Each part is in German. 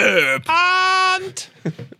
Philipp! Und?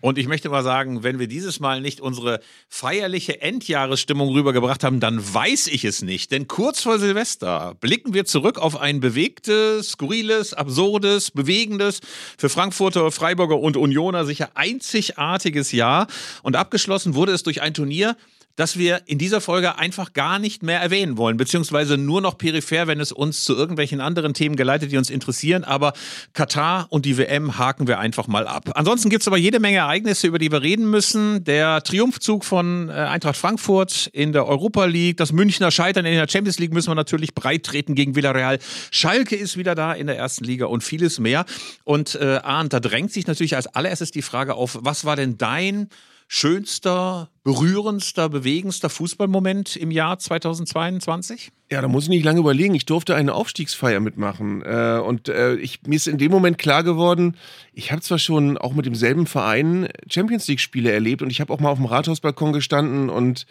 Und ich möchte mal sagen, wenn wir dieses Mal nicht unsere feierliche Endjahresstimmung rübergebracht haben, dann weiß ich es nicht. Denn kurz vor Silvester blicken wir zurück auf ein bewegtes, skurriles, absurdes, bewegendes, für Frankfurter, Freiburger und Unioner sicher einzigartiges Jahr. Und abgeschlossen wurde es durch ein Turnier, das wir in dieser Folge einfach gar nicht mehr erwähnen wollen, beziehungsweise nur noch peripher, wenn es uns zu irgendwelchen anderen Themen geleitet, die uns interessieren. Aber Katar und die WM haken wir einfach mal ab. Ansonsten gibt es aber jede Menge Ereignisse, über die wir reden müssen. Der Triumphzug von äh, Eintracht Frankfurt in der Europa League, das Münchner Scheitern in der Champions League müssen wir natürlich breit treten gegen Villarreal. Schalke ist wieder da in der ersten Liga und vieles mehr. Und äh, Arndt, da drängt sich natürlich als allererstes die Frage auf, was war denn dein schönster, berührendster, bewegendster Fußballmoment im Jahr 2022? Ja, da muss ich nicht lange überlegen. Ich durfte eine Aufstiegsfeier mitmachen. Äh, und äh, ich, mir ist in dem Moment klar geworden, ich habe zwar schon auch mit demselben Verein Champions League-Spiele erlebt und ich habe auch mal auf dem Rathausbalkon gestanden und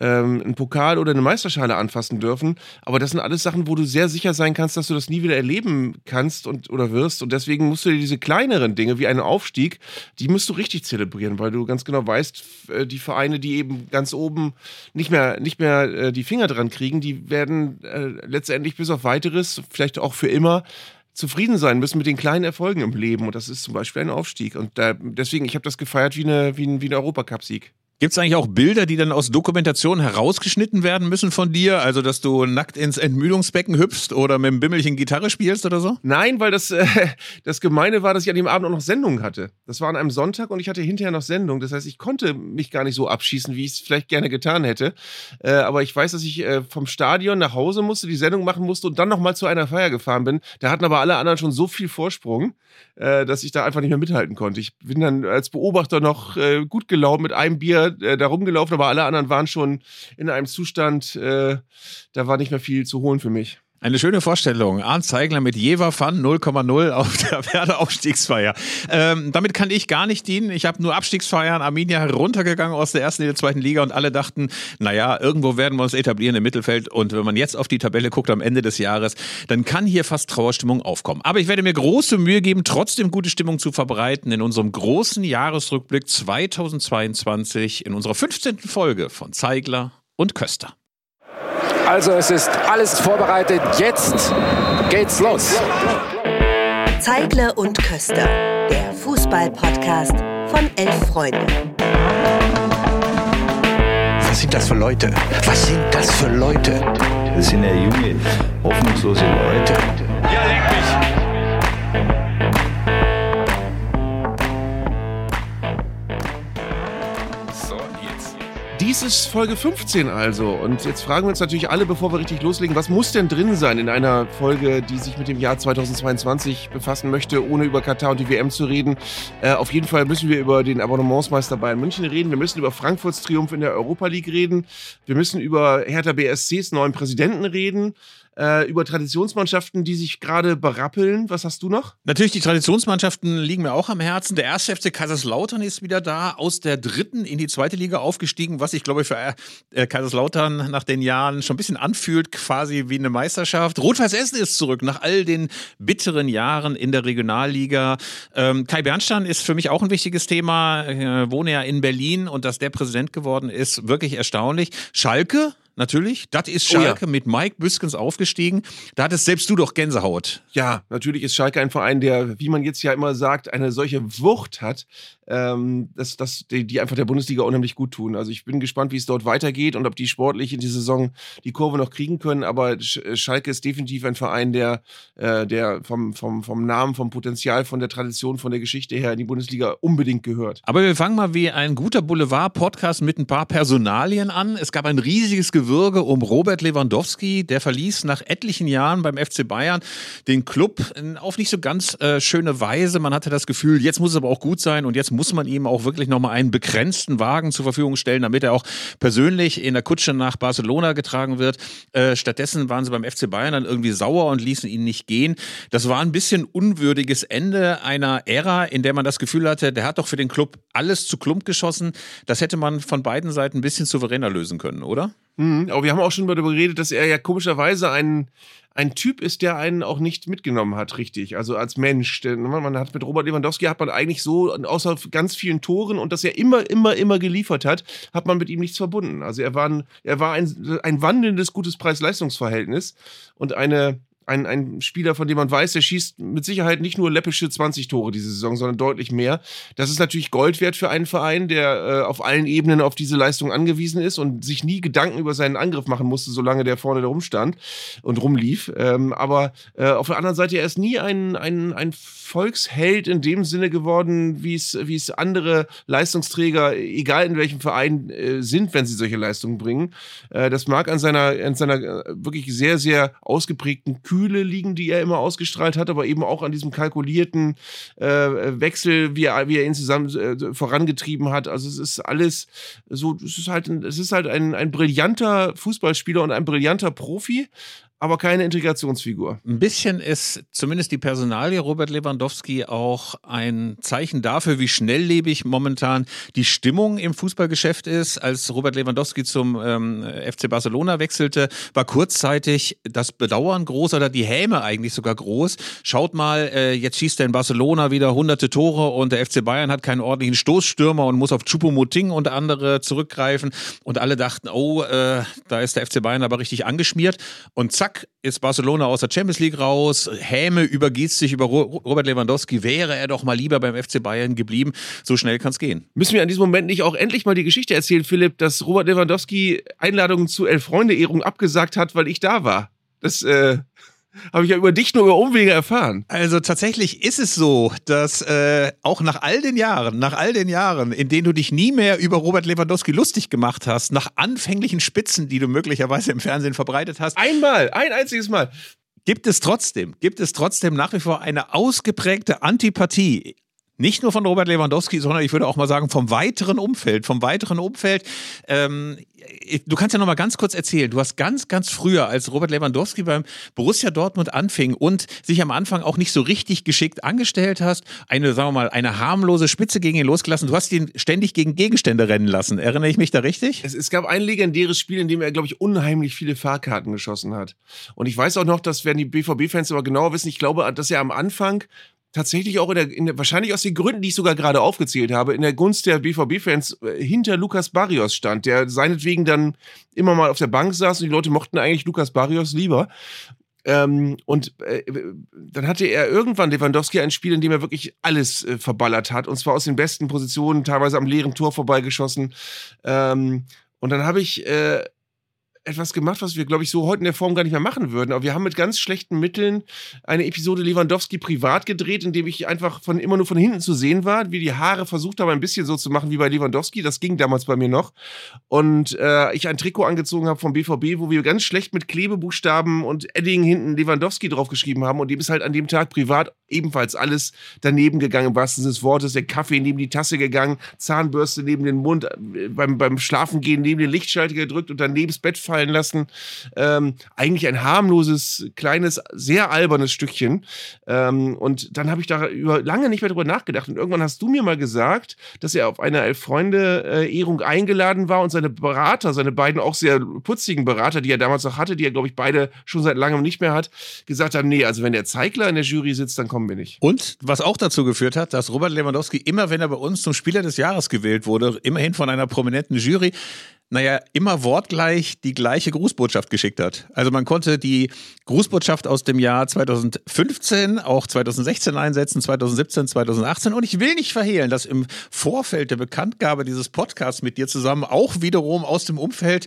ähm, einen Pokal oder eine Meisterschale anfassen dürfen. Aber das sind alles Sachen, wo du sehr sicher sein kannst, dass du das nie wieder erleben kannst und oder wirst. Und deswegen musst du dir diese kleineren Dinge wie einen Aufstieg, die musst du richtig zelebrieren, weil du ganz genau weißt, äh, die Vereine, die eben ganz oben nicht mehr, nicht mehr äh, die Finger dran kriegen, die werden äh, letztendlich bis auf weiteres, vielleicht auch für immer, zufrieden sein müssen mit den kleinen Erfolgen im Leben. Und das ist zum Beispiel ein Aufstieg. Und da, deswegen, ich habe das gefeiert wie, eine, wie wie ein Europacup-Sieg. Gibt es eigentlich auch Bilder, die dann aus Dokumentationen herausgeschnitten werden müssen von dir? Also, dass du nackt ins Entmüdungsbecken hüpfst oder mit dem Bimmelchen Gitarre spielst oder so? Nein, weil das, äh, das Gemeine war, dass ich an dem Abend auch noch Sendungen hatte. Das war an einem Sonntag und ich hatte hinterher noch Sendung. Das heißt, ich konnte mich gar nicht so abschießen, wie ich es vielleicht gerne getan hätte. Äh, aber ich weiß, dass ich äh, vom Stadion nach Hause musste, die Sendung machen musste und dann nochmal zu einer Feier gefahren bin. Da hatten aber alle anderen schon so viel Vorsprung, äh, dass ich da einfach nicht mehr mithalten konnte. Ich bin dann als Beobachter noch äh, gut gelaufen mit einem Bier äh, da rumgelaufen, aber alle anderen waren schon in einem Zustand, äh, da war nicht mehr viel zu holen für mich. Eine schöne Vorstellung. Arndt Zeigler mit Jever Fun 0,0 auf der Werder Aufstiegsfeier. Ähm, damit kann ich gar nicht dienen. Ich habe nur Abstiegsfeiern. Arminia heruntergegangen aus der ersten in der zweiten Liga und alle dachten, naja, irgendwo werden wir uns etablieren im Mittelfeld. Und wenn man jetzt auf die Tabelle guckt am Ende des Jahres, dann kann hier fast Trauerstimmung aufkommen. Aber ich werde mir große Mühe geben, trotzdem gute Stimmung zu verbreiten in unserem großen Jahresrückblick 2022 in unserer 15. Folge von Zeigler und Köster. Also es ist alles vorbereitet. Jetzt geht's los. Zeigler und Köster, der Fußball-Podcast von elf Freunden. Was sind das für Leute? Was sind das für Leute? Das sind ja junge, hoffnungslose Leute. Ja, leck mich. Dies ist Folge 15 also. Und jetzt fragen wir uns natürlich alle, bevor wir richtig loslegen, was muss denn drin sein in einer Folge, die sich mit dem Jahr 2022 befassen möchte, ohne über Katar und die WM zu reden? Äh, auf jeden Fall müssen wir über den Abonnementsmeister Bayern München reden. Wir müssen über Frankfurts Triumph in der Europa League reden. Wir müssen über Hertha BSCs neuen Präsidenten reden äh, über Traditionsmannschaften, die sich gerade berappeln. Was hast du noch? Natürlich, die Traditionsmannschaften liegen mir auch am Herzen. Der erste FC Kaiserslautern ist wieder da, aus der dritten in die zweite Liga aufgestiegen, was ich glaube für äh, Kaiserslautern nach den Jahren schon ein bisschen anfühlt, quasi wie eine Meisterschaft. Rot-Weiß Essen ist zurück nach all den bitteren Jahren in der Regionalliga. Ähm, Kai Bernstein ist für mich auch ein wichtiges Thema. Ich äh, wohne ja in Berlin und dass der Präsident geworden ist, wirklich erstaunlich. Schalke natürlich. Das ist Schalke oh ja. mit Mike Büskens aufgestiegen. Da hattest selbst du doch Gänsehaut. Ja, natürlich ist Schalke ein Verein, der, wie man jetzt ja immer sagt, eine solche Wucht hat, ähm, dass, dass die, die, einfach der Bundesliga unheimlich gut tun. Also ich bin gespannt, wie es dort weitergeht und ob die sportlich in die Saison die Kurve noch kriegen können. Aber äh, Schalke ist definitiv ein Verein, der, äh, der vom, vom, vom Namen, vom Potenzial, von der Tradition, von der Geschichte her in die Bundesliga unbedingt gehört. Aber wir fangen mal wie ein guter Boulevard-Podcast mit ein paar Personalien an. Es gab ein riesiges Gewürge um Robert Lewandowski. Der verließ nach etlichen Jahren beim FC Bayern den Club auf nicht so ganz äh, schöne Weise. Man hatte das Gefühl, jetzt muss es aber auch gut sein und jetzt muss muss man ihm auch wirklich nochmal einen begrenzten Wagen zur Verfügung stellen, damit er auch persönlich in der Kutsche nach Barcelona getragen wird. Äh, stattdessen waren sie beim FC Bayern dann irgendwie sauer und ließen ihn nicht gehen. Das war ein bisschen unwürdiges Ende einer Ära, in der man das Gefühl hatte, der hat doch für den Club alles zu Klump geschossen. Das hätte man von beiden Seiten ein bisschen souveräner lösen können, oder? Mhm, aber wir haben auch schon darüber geredet, dass er ja komischerweise einen, ein Typ ist, der einen auch nicht mitgenommen hat, richtig. Also als Mensch. Denn man hat mit Robert Lewandowski hat man eigentlich so, außer ganz vielen Toren und dass er immer, immer, immer geliefert hat, hat man mit ihm nichts verbunden. Also er war ein, er war ein, ein wandelndes gutes Preis-Leistungs-Verhältnis und eine, ein, ein Spieler, von dem man weiß, der schießt mit Sicherheit nicht nur läppische 20 Tore diese Saison, sondern deutlich mehr. Das ist natürlich Gold wert für einen Verein, der äh, auf allen Ebenen auf diese Leistung angewiesen ist und sich nie Gedanken über seinen Angriff machen musste, solange der vorne da rumstand und rumlief. Ähm, aber äh, auf der anderen Seite, er ist nie ein, ein, ein Volksheld in dem Sinne geworden, wie es, wie es andere Leistungsträger, egal in welchem Verein, äh, sind, wenn sie solche Leistungen bringen. Äh, das mag an seiner, an seiner äh, wirklich sehr, sehr ausgeprägten Kühl Kühle liegen, die er immer ausgestrahlt hat, aber eben auch an diesem kalkulierten äh, Wechsel, wie er, wie er ihn zusammen äh, vorangetrieben hat. Also es ist alles so, es ist halt, es ist halt ein, ein brillanter Fußballspieler und ein brillanter Profi, aber keine Integrationsfigur. Ein bisschen ist zumindest die Personalie Robert Lewandowski auch ein Zeichen dafür, wie schnelllebig momentan die Stimmung im Fußballgeschäft ist. Als Robert Lewandowski zum ähm, FC Barcelona wechselte, war kurzzeitig das Bedauern groß oder die Häme eigentlich sogar groß. Schaut mal, äh, jetzt schießt er in Barcelona wieder hunderte Tore und der FC Bayern hat keinen ordentlichen Stoßstürmer und muss auf Choupo-Moting und andere zurückgreifen. Und alle dachten, oh, äh, da ist der FC Bayern aber richtig angeschmiert. Und zack, zack, ist Barcelona aus der Champions League raus. Häme übergießt sich über Robert Lewandowski. Wäre er doch mal lieber beim FC Bayern geblieben. So schnell kann es gehen. Müssen wir an diesem Moment nicht auch endlich mal die Geschichte erzählen, Philipp, dass Robert Lewandowski Einladungen zu Elf-Freunde-Ehrung abgesagt hat, weil ich da war? Das, äh, habe ich ja über dich nur über Umwege erfahren. Also tatsächlich ist es so, dass äh, auch nach all den Jahren, nach all den Jahren, in denen du dich nie mehr über Robert Lewandowski lustig gemacht hast, nach anfänglichen Spitzen, die du möglicherweise im Fernsehen verbreitet hast. Einmal, ein einziges Mal. Gibt es trotzdem, gibt es trotzdem nach wie vor eine ausgeprägte Antipathie nicht nur von Robert Lewandowski, sondern ich würde auch mal sagen vom weiteren Umfeld, vom weiteren Umfeld. Ähm, du kannst ja noch mal ganz kurz erzählen. Du hast ganz, ganz früher, als Robert Lewandowski beim Borussia Dortmund anfing und sich am Anfang auch nicht so richtig geschickt angestellt hast, eine, sagen wir mal, eine harmlose Spitze gegen ihn losgelassen. Du hast ihn ständig gegen Gegenstände rennen lassen. Erinnere ich mich da richtig? Es, es gab ein legendäres Spiel, in dem er, glaube ich, unheimlich viele Fahrkarten geschossen hat. Und ich weiß auch noch, dass, werden die BVB-Fans aber genauer wissen, ich glaube, dass er am Anfang tatsächlich auch in der, in der, wahrscheinlich aus den Gründen, die ich sogar gerade aufgezählt habe, in der Gunst der BVB-Fans äh, hinter Lukas Barrios stand, der seinetwegen dann immer mal auf der Bank saß und die Leute mochten eigentlich Lukas Barrios lieber. Ähm, und äh, dann hatte er irgendwann Lewandowski ein Spiel, in dem er wirklich alles äh, verballert hat, und zwar aus den besten Positionen, teilweise am leeren Tor vorbeigeschossen. Ähm, und dann habe ich äh, etwas gemacht, was wir, glaube ich, so heute in der Form gar nicht mehr machen würden. Aber wir haben mit ganz schlechten Mitteln eine Episode Lewandowski privat gedreht, in dem ich einfach von immer nur von hinten zu sehen war, wie die Haare versucht habe, ein bisschen so zu machen wie bei Lewandowski. Das ging damals bei mir noch. Und äh, ich ein Trikot angezogen habe vom BVB, wo wir ganz schlecht mit Klebebuchstaben und Edding hinten Lewandowski draufgeschrieben haben. Und dem ist halt an dem Tag privat ebenfalls alles daneben gegangen, im wahrsten Sinne des Wortes. Der Kaffee neben die Tasse gegangen, Zahnbürste neben den Mund, äh, beim, beim Schlafengehen neben den Lichtschalter gedrückt und dann neben das Bett fallen lassen. Ähm, eigentlich ein harmloses, kleines, sehr albernes Stückchen. Ähm, und dann habe ich da über lange nicht mehr drüber nachgedacht. Und irgendwann hast du mir mal gesagt, dass er auf eine Elf-Freunde-Ehrung eingeladen war und seine Berater, seine beiden auch sehr putzigen Berater, die er damals noch hatte, die er, glaube ich, beide schon seit langem nicht mehr hat, gesagt haben, nee, also wenn der Zeigler in der Jury sitzt, dann kommen wir nicht. Und was auch dazu geführt hat, dass Robert Lewandowski immer, wenn er bei uns zum Spieler des Jahres gewählt wurde, immerhin von einer prominenten Jury, naja, immer wortgleich die gleiche Grußbotschaft geschickt hat. Also man konnte die Grußbotschaft aus dem Jahr 2015, auch 2016 einsetzen, 2017, 2018. Und ich will nicht verhehlen, dass im Vorfeld der Bekanntgabe dieses Podcasts mit dir zusammen auch wiederum aus dem Umfeld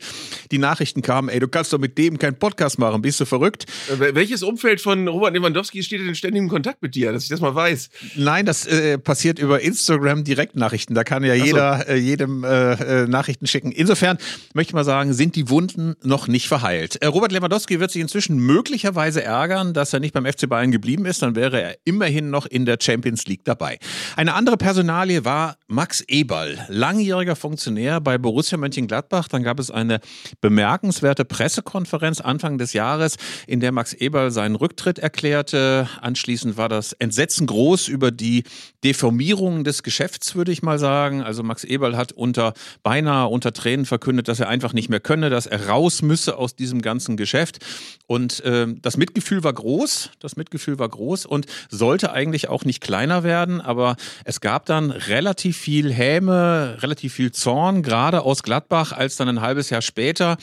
die Nachrichten kamen, ey, du kannst doch mit dem keinen Podcast machen, bist du verrückt? Äh, welches Umfeld von Robert Lewandowski steht in ständigem Kontakt mit dir, dass ich das mal weiß? Nein, das äh, passiert über Instagram Direktnachrichten. Da kann ja jeder so. äh, jedem äh, äh, Nachrichten schicken. Insofern Insofern möchte ich mal sagen, sind die Wunden noch nicht verheilt. Äh, Robert Lewandowski wird sich inzwischen möglicherweise ärgern, dass er nicht beim FC Bayern geblieben ist. Dann wäre er immerhin noch in der Champions League dabei. Eine andere Personalie war Max Eberl, langjähriger Funktionär bei Borussia Mönchengladbach. Dann gab es eine bemerkenswerte Pressekonferenz Anfang des Jahres, in der Max Eberl seinen Rücktritt erklärte. Anschließend war das Entsetzen groß über die Deformierung des Geschäfts, würde ich mal sagen. Also Max Eberl hat unter beinahe unter Tränen verkündet, dass er einfach nicht mehr könne, dass er raus müsse aus diesem ganzen Geschäft. Und äh, das Mitgefühl war groß, das Mitgefühl war groß und sollte eigentlich auch nicht kleiner werden, aber es gab dann relativ viel Häme, relativ viel Zorn, gerade aus Gladbach, als dann ein halbes Jahr später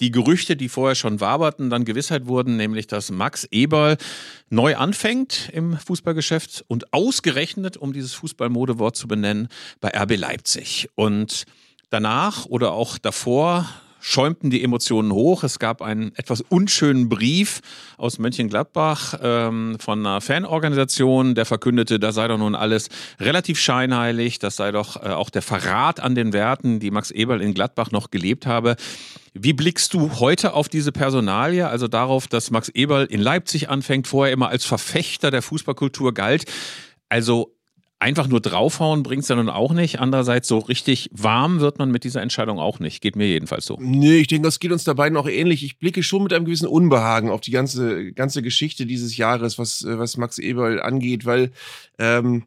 die Gerüchte, die vorher schon waberten, dann Gewissheit wurden, nämlich dass Max Eberl neu anfängt im Fußballgeschäft und ausgerechnet, um dieses Fußballmodewort zu benennen, bei RB Leipzig. Und danach oder auch davor schäumten die Emotionen hoch. Es gab einen etwas unschönen Brief aus Mönchengladbach ähm, von einer Fanorganisation, der verkündete, da sei doch nun alles relativ scheinheilig, das sei doch äh, auch der Verrat an den Werten, die Max Eberl in Gladbach noch gelebt habe. Wie blickst du heute auf diese Personalie, also darauf, dass Max Eberl in Leipzig anfängt, vorher immer als Verfechter der Fußballkultur galt? Also einfach nur draufhauen bringt es ja nun auch nicht. Andererseits so richtig warm wird man mit dieser Entscheidung auch nicht. Geht mir jedenfalls so. Nee, ich denke, das geht uns da beiden auch ähnlich. Ich blicke schon mit einem gewissen Unbehagen auf die ganze, ganze Geschichte dieses Jahres, was, was Max Eberl angeht, weil ähm,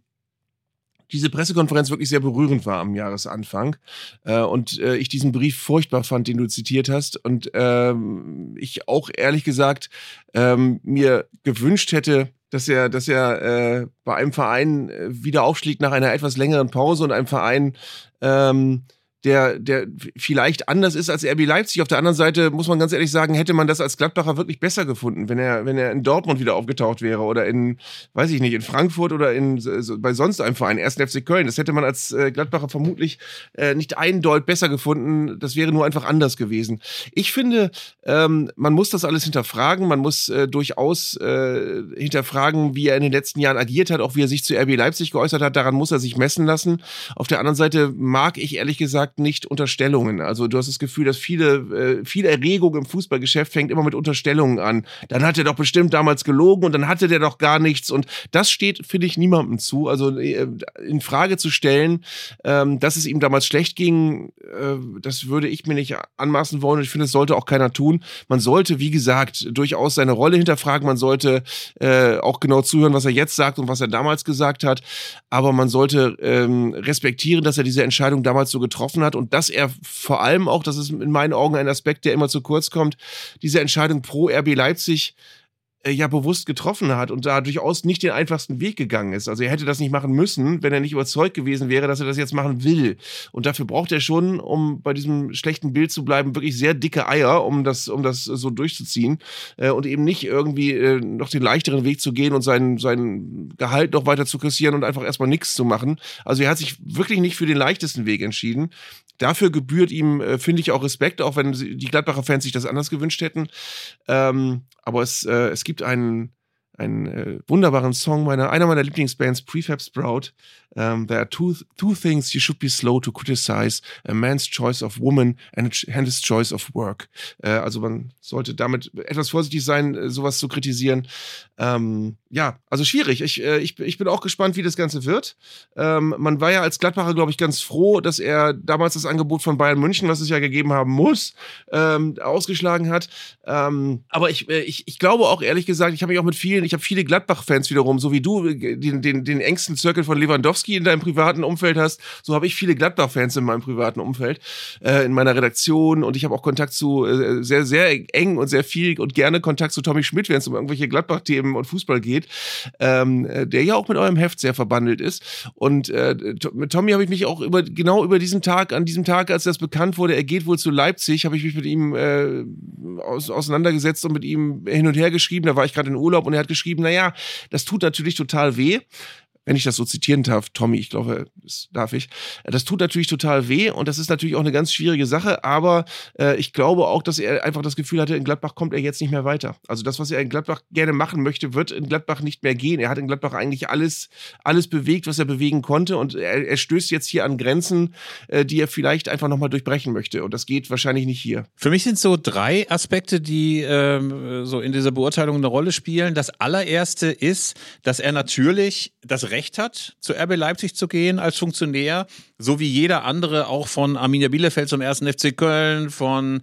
diese Pressekonferenz wirklich sehr berührend war am Jahresanfang äh, und äh, ich diesen Brief furchtbar fand, den du zitiert hast und ähm, ich auch ehrlich gesagt ähm, mir gewünscht hätte, dass er, dass er äh, bei einem Verein äh, wieder aufschlägt nach einer etwas längeren Pause und einem Verein, ähm, der, der vielleicht anders ist als RB Leipzig. Auf der anderen Seite muss man ganz ehrlich sagen, hätte man das als Gladbacher wirklich besser gefunden, wenn er, wenn er in Dortmund wieder aufgetaucht wäre oder in, weiß ich nicht, in Frankfurt oder in, so, bei sonst einem Verein, 1. FC Köln. Das hätte man als äh, Gladbacher vermutlich äh, nicht eindeutig besser gefunden. Das wäre nur einfach anders gewesen. Ich finde, ähm, man muss das alles hinterfragen. Man muss äh, durchaus äh, hinterfragen, wie er in den letzten Jahren agiert hat, auch wie er sich zu RB Leipzig geäußert hat. Daran muss er sich messen lassen. Auf der anderen Seite mag ich ehrlich gesagt sagt nicht Unterstellungen. Also du hast das Gefühl, dass viele, äh, viel Erregung im Fußballgeschäft fängt immer mit Unterstellungen an. Dann hat er doch bestimmt damals gelogen und dann hatte der doch gar nichts. Und das steht, finde ich, niemandem zu. Also äh, in Frage zu stellen, ähm, dass es ihm damals schlecht ging, äh, das würde ich mir nicht anmaßen wollen. Und ich finde, es sollte auch keiner tun. Man sollte, wie gesagt, durchaus seine Rolle hinterfragen. Man sollte äh, auch genau zuhören, was er jetzt sagt und was er damals gesagt hat. Aber man sollte ähm, respektieren, dass er diese Entscheidung damals so getroffen hat hat und dass er vor allem auch, das ist in meinen Augen ein Aspekt, der immer zu kurz kommt, diese Entscheidung pro RB Leipzig äh, ja bewusst getroffen hat und da durchaus nicht den einfachsten Weg gegangen ist. Also er hätte das nicht machen müssen, wenn er nicht überzeugt gewesen wäre, dass er das jetzt machen will. Und dafür braucht er schon, um bei diesem schlechten Bild zu bleiben, wirklich sehr dicke Eier, um das, um das so durchzuziehen äh, und eben nicht irgendwie äh, noch den leichteren Weg zu gehen und sein, sein Gehalt noch weiter zu kassieren und einfach erstmal nichts zu machen. Also er hat sich wirklich nicht für den leichtesten Weg entschieden. Dafür gebührt ihm, äh, finde ich, auch Respekt, auch wenn die Gladbacher Fans sich das anders gewünscht hätten. Ähm, aber es, äh, es gibt einen, einen äh, wunderbaren Song meiner, einer meiner Lieblingsbands, Prefab Sprout. Um, there are two, two things you should be slow to criticize: a man's choice of woman and, his choice of work. Äh, also man sollte damit etwas vorsichtig sein, äh, sowas zu kritisieren. Ähm, ja, also schwierig. Ich, äh, ich, ich bin auch gespannt, wie das Ganze wird. Ähm, man war ja als Gladbacher, glaube ich, ganz froh, dass er damals das Angebot von Bayern München, was es ja gegeben haben muss, ähm, ausgeschlagen hat. Aber ich, äh, ich, ich glaube auch ehrlich gesagt, ich habe mich auch mit vielen, ich habe viele Gladbach-Fans wiederum, so wie du, den, den, den engsten Zirkel von Lewandowski in deinem privaten Umfeld hast. So habe ich viele Gladbach-Fans in meinem privaten Umfeld, äh, in meiner Redaktion und ich habe auch Kontakt zu äh, sehr, sehr eng und sehr viel und gerne Kontakt zu Tommy Schmidt, wenn es um irgendwelche Gladbach-Themen und Fußball geht, ähm, äh, der ja auch mit eurem Heft sehr verbandelt ist. Und äh, mit Tommy habe ich mich auch über genau über diesen Tag, an diesem Tag, als das bekannt wurde, er geht wohl zu Leipzig, habe ich mich mit ihm äh, aus, auseinandergesetzt und mit ihm hin und her geschrieben. Da war ich gerade in Urlaub und er hat geschrieben, naja, das tut natürlich total weh wenn ich das so zitieren darf, Tommy, ich glaube, das darf ich. Das tut natürlich total weh und das ist natürlich auch eine ganz schwierige Sache, aber äh, ich glaube auch, dass er einfach das Gefühl hatte, in Gladbach kommt er jetzt nicht mehr weiter. Also das, was er in Gladbach gerne machen möchte, wird in Gladbach nicht mehr gehen. Er hat in Gladbach eigentlich alles, alles bewegt, was er bewegen konnte und er, er stößt jetzt hier an Grenzen, äh, die er vielleicht einfach nochmal durchbrechen möchte und das geht wahrscheinlich nicht hier. Für mich sind so drei Aspekte, die ähm, so in dieser Beurteilung eine Rolle spielen. Das allererste ist, dass er natürlich das Recht hat, zu RB Leipzig zu gehen als Funktionär, so wie jeder andere auch von Arminia Bielefeld zum ersten FC Köln, von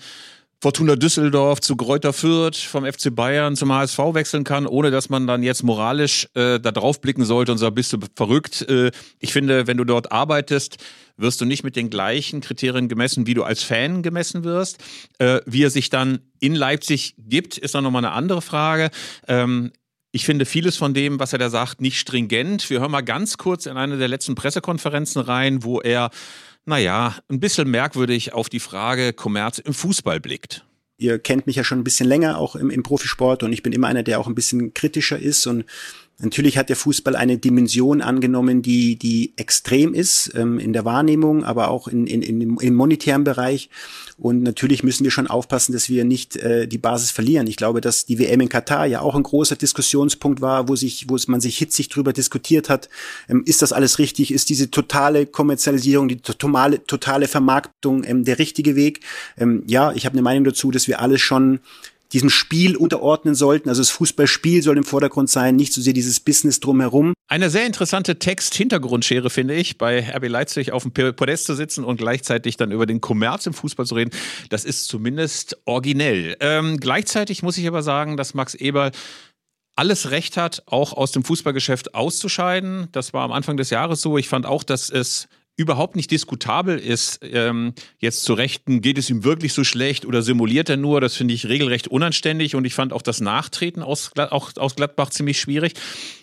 Fortuna Düsseldorf zu Greuther Fürth, vom FC Bayern zum HSV wechseln kann, ohne dass man dann jetzt moralisch äh, da drauf blicken sollte und sagt, bist du verrückt. Äh, ich finde, wenn du dort arbeitest, wirst du nicht mit den gleichen Kriterien gemessen, wie du als Fan gemessen wirst. Äh, wie er sich dann in Leipzig gibt, ist dann nochmal eine andere Frage. Ähm, ich finde vieles von dem, was er da sagt, nicht stringent. Wir hören mal ganz kurz in eine der letzten Pressekonferenzen rein, wo er naja, ein bisschen merkwürdig auf die Frage Kommerz im Fußball blickt. Ihr kennt mich ja schon ein bisschen länger, auch im, im Profisport, und ich bin immer einer, der auch ein bisschen kritischer ist und Natürlich hat der Fußball eine Dimension angenommen, die, die extrem ist ähm, in der Wahrnehmung, aber auch in, in, in, im monetären Bereich. Und natürlich müssen wir schon aufpassen, dass wir nicht äh, die Basis verlieren. Ich glaube, dass die WM in Katar ja auch ein großer Diskussionspunkt war, wo sich, wo man sich hitzig drüber diskutiert hat. Ähm, ist das alles richtig? Ist diese totale Kommerzialisierung, die totale, totale Vermarktung ähm, der richtige Weg? Ähm, ja, ich habe eine Meinung dazu, dass wir alles schon diesem Spiel unterordnen sollten. Also das Fußballspiel soll im Vordergrund sein, nicht so sehr dieses Business drumherum. Eine sehr interessante Text-Hintergrundschere finde ich, bei RB Leipzig auf dem Podest zu sitzen und gleichzeitig dann über den Kommerz im Fußball zu reden. Das ist zumindest originell. Ähm, gleichzeitig muss ich aber sagen, dass Max Eberl alles Recht hat, auch aus dem Fußballgeschäft auszuscheiden. Das war am Anfang des Jahres so. Ich fand auch, dass es überhaupt nicht diskutabel ist, ähm, jetzt zu Rechten, geht es ihm wirklich so schlecht oder simuliert er nur? Das finde ich regelrecht unanständig und ich fand auch das Nachtreten aus, auch aus Gladbach ziemlich schwierig.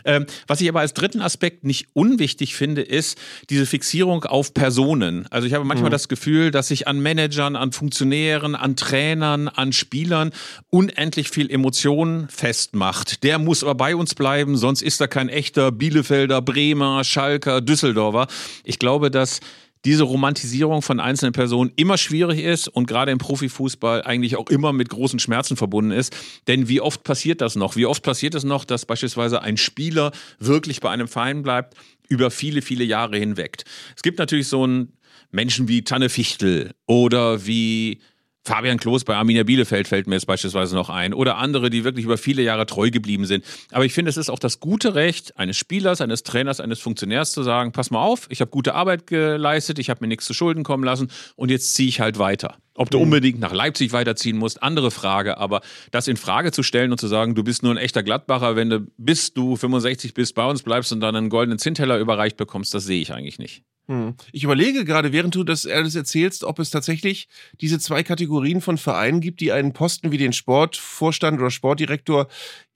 Ähm, was ich aber als dritten Aspekt nicht unwichtig finde, ist diese Fixierung auf Personen. Also ich habe manchmal mhm. das Gefühl, dass sich an Managern, an Funktionären, an Trainern, an Spielern unendlich viel Emotionen festmacht. Der muss aber bei uns bleiben, sonst ist er kein echter Bielefelder, Bremer, Schalker, Düsseldorfer. Ich glaube, dass diese Romantisierung von einzelnen Personen immer schwierig ist und gerade im Profifußball eigentlich auch immer mit großen Schmerzen verbunden ist. Denn wie oft passiert das noch? Wie oft passiert es noch, dass beispielsweise ein Spieler wirklich bei einem Verein bleibt über viele, viele Jahre hinweg? Es gibt natürlich so einen Menschen wie Tanne Fichtel oder wie Fabian Klos bei Arminia Bielefeld fällt mir jetzt beispielsweise noch ein. Oder andere, die wirklich über viele Jahre treu geblieben sind. Aber ich finde, es ist auch das gute Recht eines Spielers, eines Trainers, eines Funktionärs zu sagen, pass mal auf, ich habe gute Arbeit geleistet, ich habe mir nichts zu Schulden kommen lassen und jetzt ziehe ich halt weiter. Ob du mhm. unbedingt nach Leipzig weiterziehen musst, andere Frage. Aber das in Frage zu stellen und zu sagen, du bist nur ein echter Gladbacher, wenn du bis du 65 bist, bei uns bleibst und dann einen goldenen Zinnteller überreicht bekommst, das sehe ich eigentlich nicht. Hm. Ich überlege gerade, während du das alles erzählst, ob es tatsächlich diese zwei Kategorien von Vereinen gibt, die einen Posten wie den Sportvorstand oder Sportdirektor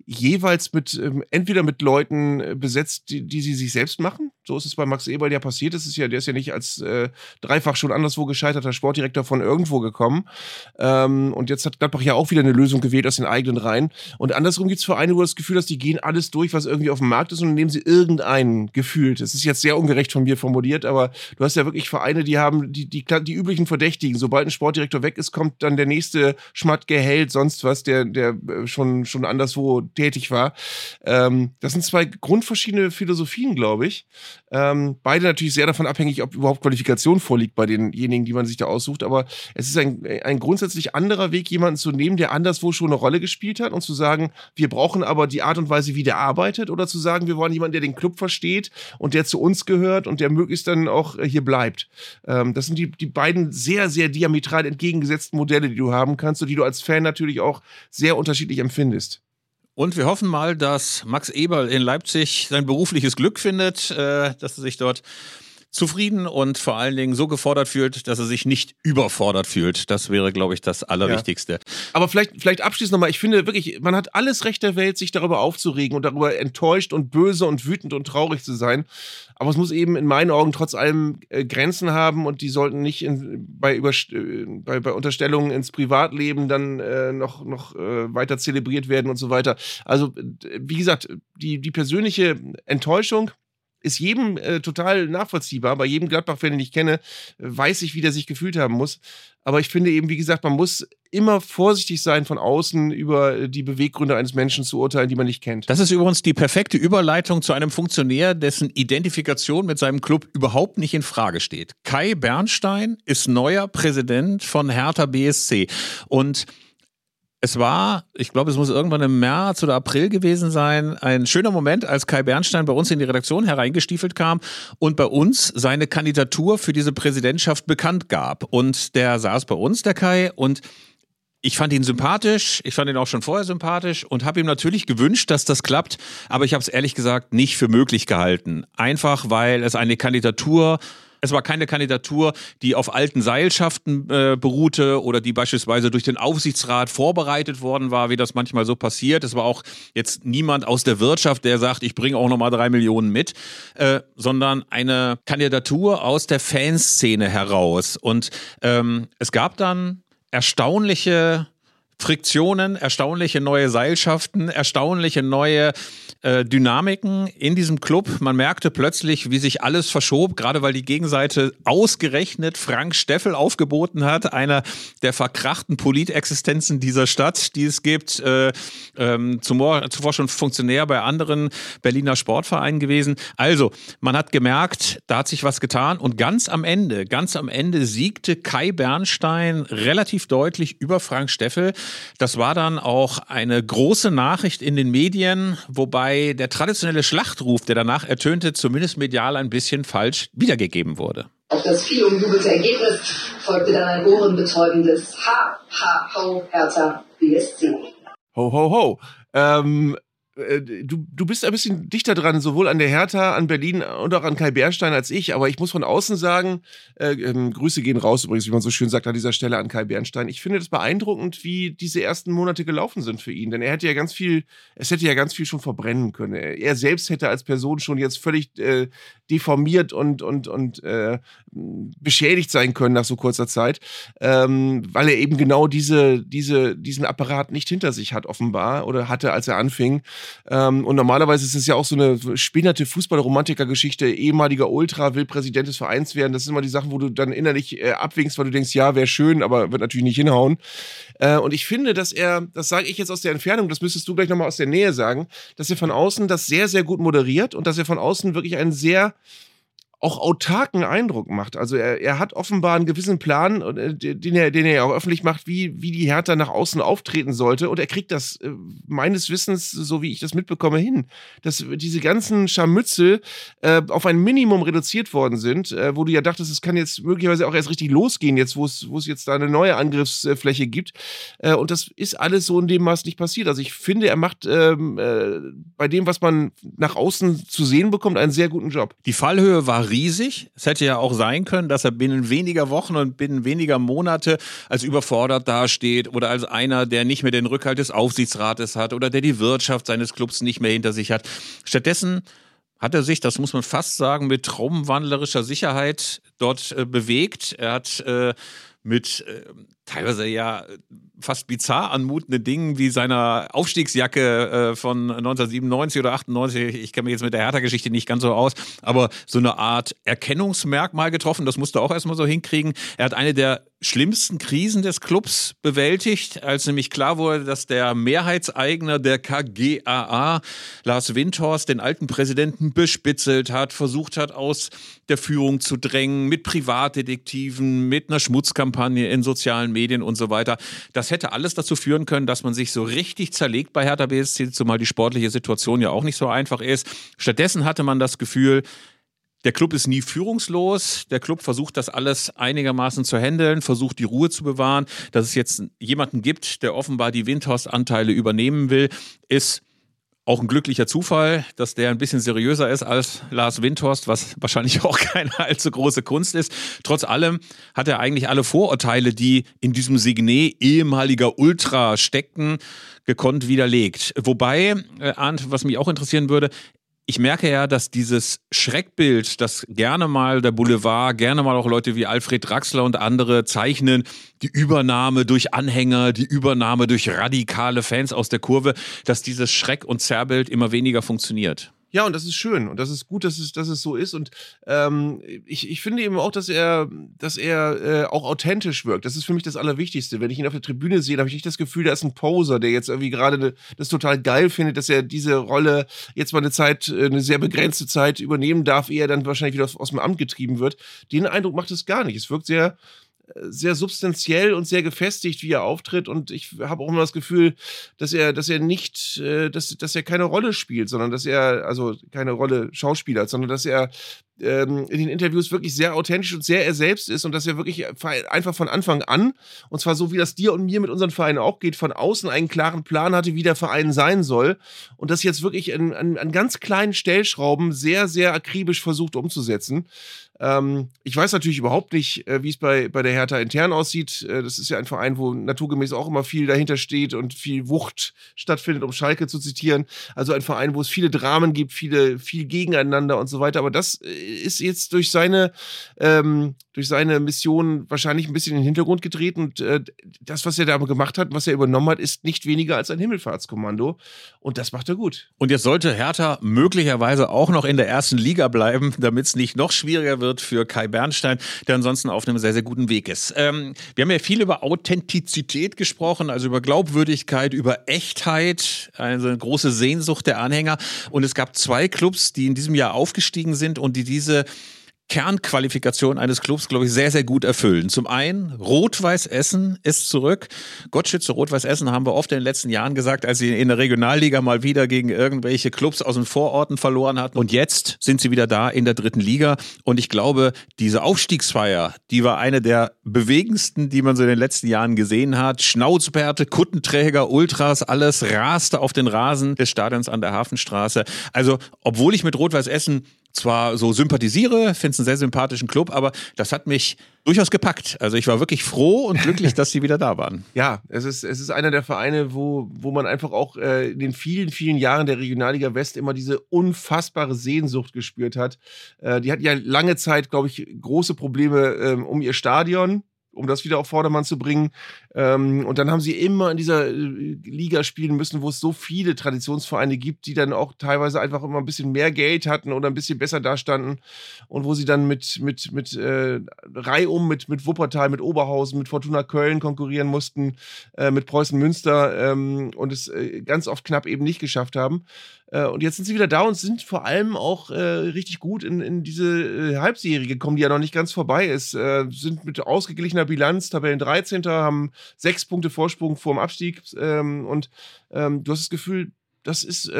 jeweils mit ähm, entweder mit Leuten äh, besetzt, die, die sie sich selbst machen. So ist es bei Max Eberl ja passiert. Das ist ja, der ist ja nicht als äh, dreifach schon anderswo gescheiterter Sportdirektor von irgendwo gekommen. Ähm, und jetzt hat Gladbach ja auch wieder eine Lösung gewählt aus den eigenen Reihen. Und andersrum gibt es Vereine, wo das Gefühl hast, die gehen alles durch, was irgendwie auf dem Markt ist und nehmen sie irgendeinen gefühlt. Das ist jetzt sehr ungerecht von mir formuliert, aber du hast ja wirklich Vereine, die haben die, die, die üblichen Verdächtigen. Sobald ein Sportdirektor weg ist, kommt dann der nächste Schmatt, Gehalt, sonst was, der, der äh, schon, schon anderswo tätig war. Ähm, das sind zwei grundverschiedene Philosophien, glaube ich. Ähm, beide natürlich sehr davon abhängig, ob überhaupt Qualifikation vorliegt bei denjenigen, die man sich da aussucht. Aber es ist ein, ein grundsätzlich anderer Weg, jemanden zu nehmen, der anderswo schon eine Rolle gespielt hat und zu sagen, wir brauchen aber die Art und Weise, wie der arbeitet, oder zu sagen, wir wollen jemanden, der den Club versteht und der zu uns gehört und der möglichst dann auch äh, hier bleibt. Ähm, das sind die, die beiden sehr, sehr diametral entgegengesetzten Modelle, die du haben kannst und die du als Fan natürlich auch sehr unterschiedlich empfindest. Und wir hoffen mal, dass Max Eberl in Leipzig sein berufliches Glück findet, äh, dass er sich dort zufrieden und vor allen Dingen so gefordert fühlt, dass er sich nicht überfordert fühlt. Das wäre, glaube ich, das Allerwichtigste. Ja. Aber vielleicht, vielleicht abschließend nochmal, ich finde wirklich, man hat alles Recht der Welt, sich darüber aufzuregen und darüber enttäuscht und böse und wütend und traurig zu sein. Aber es muss eben in meinen Augen trotz allem äh, Grenzen haben und die sollten nicht in, bei, Überst äh, bei, bei Unterstellungen ins Privatleben dann äh, noch, noch äh, weiter zelebriert werden und so weiter. Also, wie gesagt, die, die persönliche Enttäuschung ist jedem äh, total nachvollziehbar. Bei jedem Gladbach-Fan, den ich kenne, weiß ich, wie der sich gefühlt haben muss. Aber ich finde eben, wie gesagt, man muss immer vorsichtig sein, von außen über die Beweggründe eines Menschen zu urteilen, die man nicht kennt. Das ist übrigens die perfekte Überleitung zu einem Funktionär, dessen Identifikation mit seinem Club überhaupt nicht in Frage steht. Kai Bernstein ist neuer Präsident von Hertha BSC. Und es war, ich glaube, es muss irgendwann im März oder April gewesen sein, ein schöner Moment, als Kai Bernstein bei uns in die Redaktion hereingestiefelt kam und bei uns seine Kandidatur für diese Präsidentschaft bekannt gab. Und der saß bei uns, der Kai, und ich fand ihn sympathisch, ich fand ihn auch schon vorher sympathisch und habe ihm natürlich gewünscht, dass das klappt, aber ich habe es ehrlich gesagt nicht für möglich gehalten. Einfach weil es eine Kandidatur es war keine Kandidatur, die auf alten Seilschaften äh, beruhte oder die beispielsweise durch den Aufsichtsrat vorbereitet worden war, wie das manchmal so passiert. Es war auch jetzt niemand aus der Wirtschaft, der sagt, ich bringe auch nochmal drei Millionen mit, äh, sondern eine Kandidatur aus der Fanszene heraus. Und ähm, es gab dann erstaunliche Friktionen, erstaunliche neue Seilschaften, erstaunliche neue äh, Dynamiken in diesem Club. Man merkte plötzlich, wie sich alles verschob, gerade weil die Gegenseite ausgerechnet Frank Steffel aufgeboten hat, einer der verkrachten Politexistenzen dieser Stadt, die es gibt, äh, ähm, zuvor, zuvor schon Funktionär bei anderen Berliner Sportvereinen gewesen. Also, man hat gemerkt, da hat sich was getan und ganz am Ende, ganz am Ende siegte Kai Bernstein relativ deutlich über Frank Steffel. Das war dann auch eine große Nachricht in den Medien, wobei der traditionelle Schlachtruf, der danach ertönte, zumindest medial ein bisschen falsch wiedergegeben wurde. Auf das viel umjubelte Ergebnis folgte dann ein ohrenbetäubendes Ha, Ha, Ho, Hertha, BSC. Ho, ho, ho. Ähm, äh, du, du bist ein bisschen dichter dran, sowohl an der Hertha, an Berlin und auch an Kai Bernstein als ich. Aber ich muss von außen sagen, äh, ähm, Grüße gehen raus übrigens, wie man so schön sagt an dieser Stelle an Kai Bernstein. Ich finde das beeindruckend, wie diese ersten Monate gelaufen sind für ihn. Denn er hätte ja ganz viel, es hätte ja ganz viel schon verbrennen können. Er selbst hätte als Person schon jetzt völlig äh, deformiert und, und, und äh, beschädigt sein können nach so kurzer Zeit, ähm, weil er eben genau diese, diese, diesen Apparat nicht hinter sich hat, offenbar, oder hatte, als er anfing. Ähm, und normalerweise ist es ja auch so eine spinnerte Fußballromantiker-Geschichte, ehemaliger Ultra will Präsident des Vereins werden. Das sind immer die Sachen, wo du dann innerlich äh, abwinkst, weil du denkst, ja, wäre schön, aber wird natürlich nicht hinhauen. Äh, und ich finde, dass er, das sage ich jetzt aus der Entfernung, das müsstest du gleich nochmal aus der Nähe sagen, dass er von außen das sehr, sehr gut moderiert und dass er von außen wirklich einen sehr auch autarken Eindruck macht. Also er, er hat offenbar einen gewissen Plan, äh, den er, den er ja auch öffentlich macht, wie, wie die Hertha nach außen auftreten sollte. Und er kriegt das äh, meines Wissens, so wie ich das mitbekomme, hin. Dass diese ganzen Scharmützel äh, auf ein Minimum reduziert worden sind, äh, wo du ja dachtest, es kann jetzt möglicherweise auch erst richtig losgehen, jetzt wo es, wo es jetzt da eine neue Angriffsfläche gibt. Äh, und das ist alles so in dem Maß nicht passiert. Also ich finde, er macht ähm, äh, bei dem, was man nach außen zu sehen bekommt, einen sehr guten Job. Die Fallhöhe war riesig. Es hätte ja auch sein können, dass er binnen weniger Wochen und binnen weniger Monate als überfordert dasteht oder als einer, der nicht mehr den Rückhalt des Aufsichtsrates hat oder der die Wirtschaft seines Clubs nicht mehr hinter sich hat. Stattdessen hat er sich, das muss man fast sagen, mit traumwandlerischer Sicherheit dort äh, bewegt. Er hat äh, mit äh, teilweise ja fast bizarr anmutende Dingen wie seiner Aufstiegsjacke äh, von 1997 oder 98. Ich kenne mich jetzt mit der Hertha-Geschichte nicht ganz so aus, aber so eine Art Erkennungsmerkmal getroffen. Das musste er auch erstmal so hinkriegen. Er hat eine der schlimmsten Krisen des Clubs bewältigt, als nämlich klar wurde, dass der Mehrheitseigner der KGAA, Lars Windhorst, den alten Präsidenten bespitzelt hat, versucht hat, aus der Führung zu drängen, mit Privatdetektiven, mit einer Schmutzkampagne in sozialen Medien und so weiter. Das hätte alles dazu führen können, dass man sich so richtig zerlegt bei Hertha BSC, zumal die sportliche Situation ja auch nicht so einfach ist. Stattdessen hatte man das Gefühl, der Club ist nie führungslos. Der Club versucht das alles einigermaßen zu handeln, versucht die Ruhe zu bewahren. Dass es jetzt jemanden gibt, der offenbar die Windhorst-Anteile übernehmen will, ist auch ein glücklicher Zufall, dass der ein bisschen seriöser ist als Lars Windhorst, was wahrscheinlich auch keine allzu große Kunst ist. Trotz allem hat er eigentlich alle Vorurteile, die in diesem Signet ehemaliger Ultra steckten, gekonnt widerlegt. Wobei, äh, Arndt, was mich auch interessieren würde, ich merke ja, dass dieses Schreckbild, das gerne mal der Boulevard, gerne mal auch Leute wie Alfred Draxler und andere zeichnen, die Übernahme durch Anhänger, die Übernahme durch radikale Fans aus der Kurve, dass dieses Schreck- und Zerrbild immer weniger funktioniert. Ja, und das ist schön und das ist gut, dass es, dass es so ist. Und ähm, ich, ich finde eben auch, dass er, dass er äh, auch authentisch wirkt. Das ist für mich das Allerwichtigste. Wenn ich ihn auf der Tribüne sehe, habe ich nicht das Gefühl, da ist ein Poser, der jetzt irgendwie gerade ne, das total geil findet, dass er diese Rolle jetzt mal eine Zeit, äh, eine sehr begrenzte Zeit übernehmen darf, ehe er dann wahrscheinlich wieder aus, aus dem Amt getrieben wird. Den Eindruck macht es gar nicht. Es wirkt sehr sehr substanziell und sehr gefestigt, wie er auftritt. Und ich habe auch immer das Gefühl, dass er, dass er nicht, äh, dass, dass er keine Rolle spielt, sondern dass er, also keine Rolle Schauspieler, sondern dass er ähm, in den Interviews wirklich sehr authentisch und sehr er selbst ist und dass er wirklich einfach von Anfang an, und zwar so wie das dir und mir mit unseren Vereinen auch geht, von außen einen klaren Plan hatte, wie der Verein sein soll und das jetzt wirklich an, an, an ganz kleinen Stellschrauben sehr, sehr akribisch versucht umzusetzen. Ähm, ich weiß natürlich überhaupt nicht, äh, wie es bei, bei der Hertha intern aussieht. Äh, das ist ja ein Verein, wo naturgemäß auch immer viel dahinter steht und viel Wucht stattfindet, um Schalke zu zitieren. Also ein Verein, wo es viele Dramen gibt, viele, viel gegeneinander und so weiter. Aber das äh, ist jetzt durch seine, ähm, durch seine Mission wahrscheinlich ein bisschen in den Hintergrund getreten. Und äh, das, was er da gemacht hat, was er übernommen hat, ist nicht weniger als ein Himmelfahrtskommando. Und das macht er gut. Und jetzt sollte Hertha möglicherweise auch noch in der ersten Liga bleiben, damit es nicht noch schwieriger wird für Kai Bernstein, der ansonsten auf einem sehr, sehr guten Weg ist. Ähm, wir haben ja viel über Authentizität gesprochen, also über Glaubwürdigkeit, über Echtheit, also eine große Sehnsucht der Anhänger. Und es gab zwei Clubs, die in diesem Jahr aufgestiegen sind und die diese Kernqualifikation eines Clubs, glaube ich, sehr, sehr gut erfüllen. Zum einen, Rot-Weiß Essen ist zurück. Gottschütze Rot-Weiß Essen haben wir oft in den letzten Jahren gesagt, als sie in der Regionalliga mal wieder gegen irgendwelche Clubs aus den Vororten verloren hatten. Und jetzt sind sie wieder da in der dritten Liga. Und ich glaube, diese Aufstiegsfeier, die war eine der bewegendsten, die man so in den letzten Jahren gesehen hat. Schnauzbärte, Kuttenträger, Ultras, alles raste auf den Rasen des Stadions an der Hafenstraße. Also, obwohl ich mit Rot-Weiß Essen zwar so sympathisiere, finde es einen sehr sympathischen Club, aber das hat mich durchaus gepackt. Also ich war wirklich froh und glücklich, dass sie wieder da waren. Ja, es ist, es ist einer der Vereine, wo, wo man einfach auch äh, in den vielen, vielen Jahren der Regionalliga West immer diese unfassbare Sehnsucht gespürt hat. Äh, die hat ja lange Zeit, glaube ich, große Probleme ähm, um ihr Stadion um das wieder auf Vordermann zu bringen. Ähm, und dann haben sie immer in dieser äh, Liga spielen müssen, wo es so viele Traditionsvereine gibt, die dann auch teilweise einfach immer ein bisschen mehr Geld hatten oder ein bisschen besser dastanden. Und wo sie dann mit, mit, mit äh, Reihum, mit, mit Wuppertal, mit Oberhausen, mit Fortuna Köln konkurrieren mussten, äh, mit Preußen Münster ähm, und es äh, ganz oft knapp eben nicht geschafft haben. Äh, und jetzt sind sie wieder da und sind vor allem auch äh, richtig gut in, in diese äh, Halbserie gekommen, die ja noch nicht ganz vorbei ist. Äh, sind mit ausgeglichener Bilanz, Tabellen 13. haben sechs Punkte Vorsprung vor dem Abstieg. Ähm, und ähm, du hast das Gefühl, das ist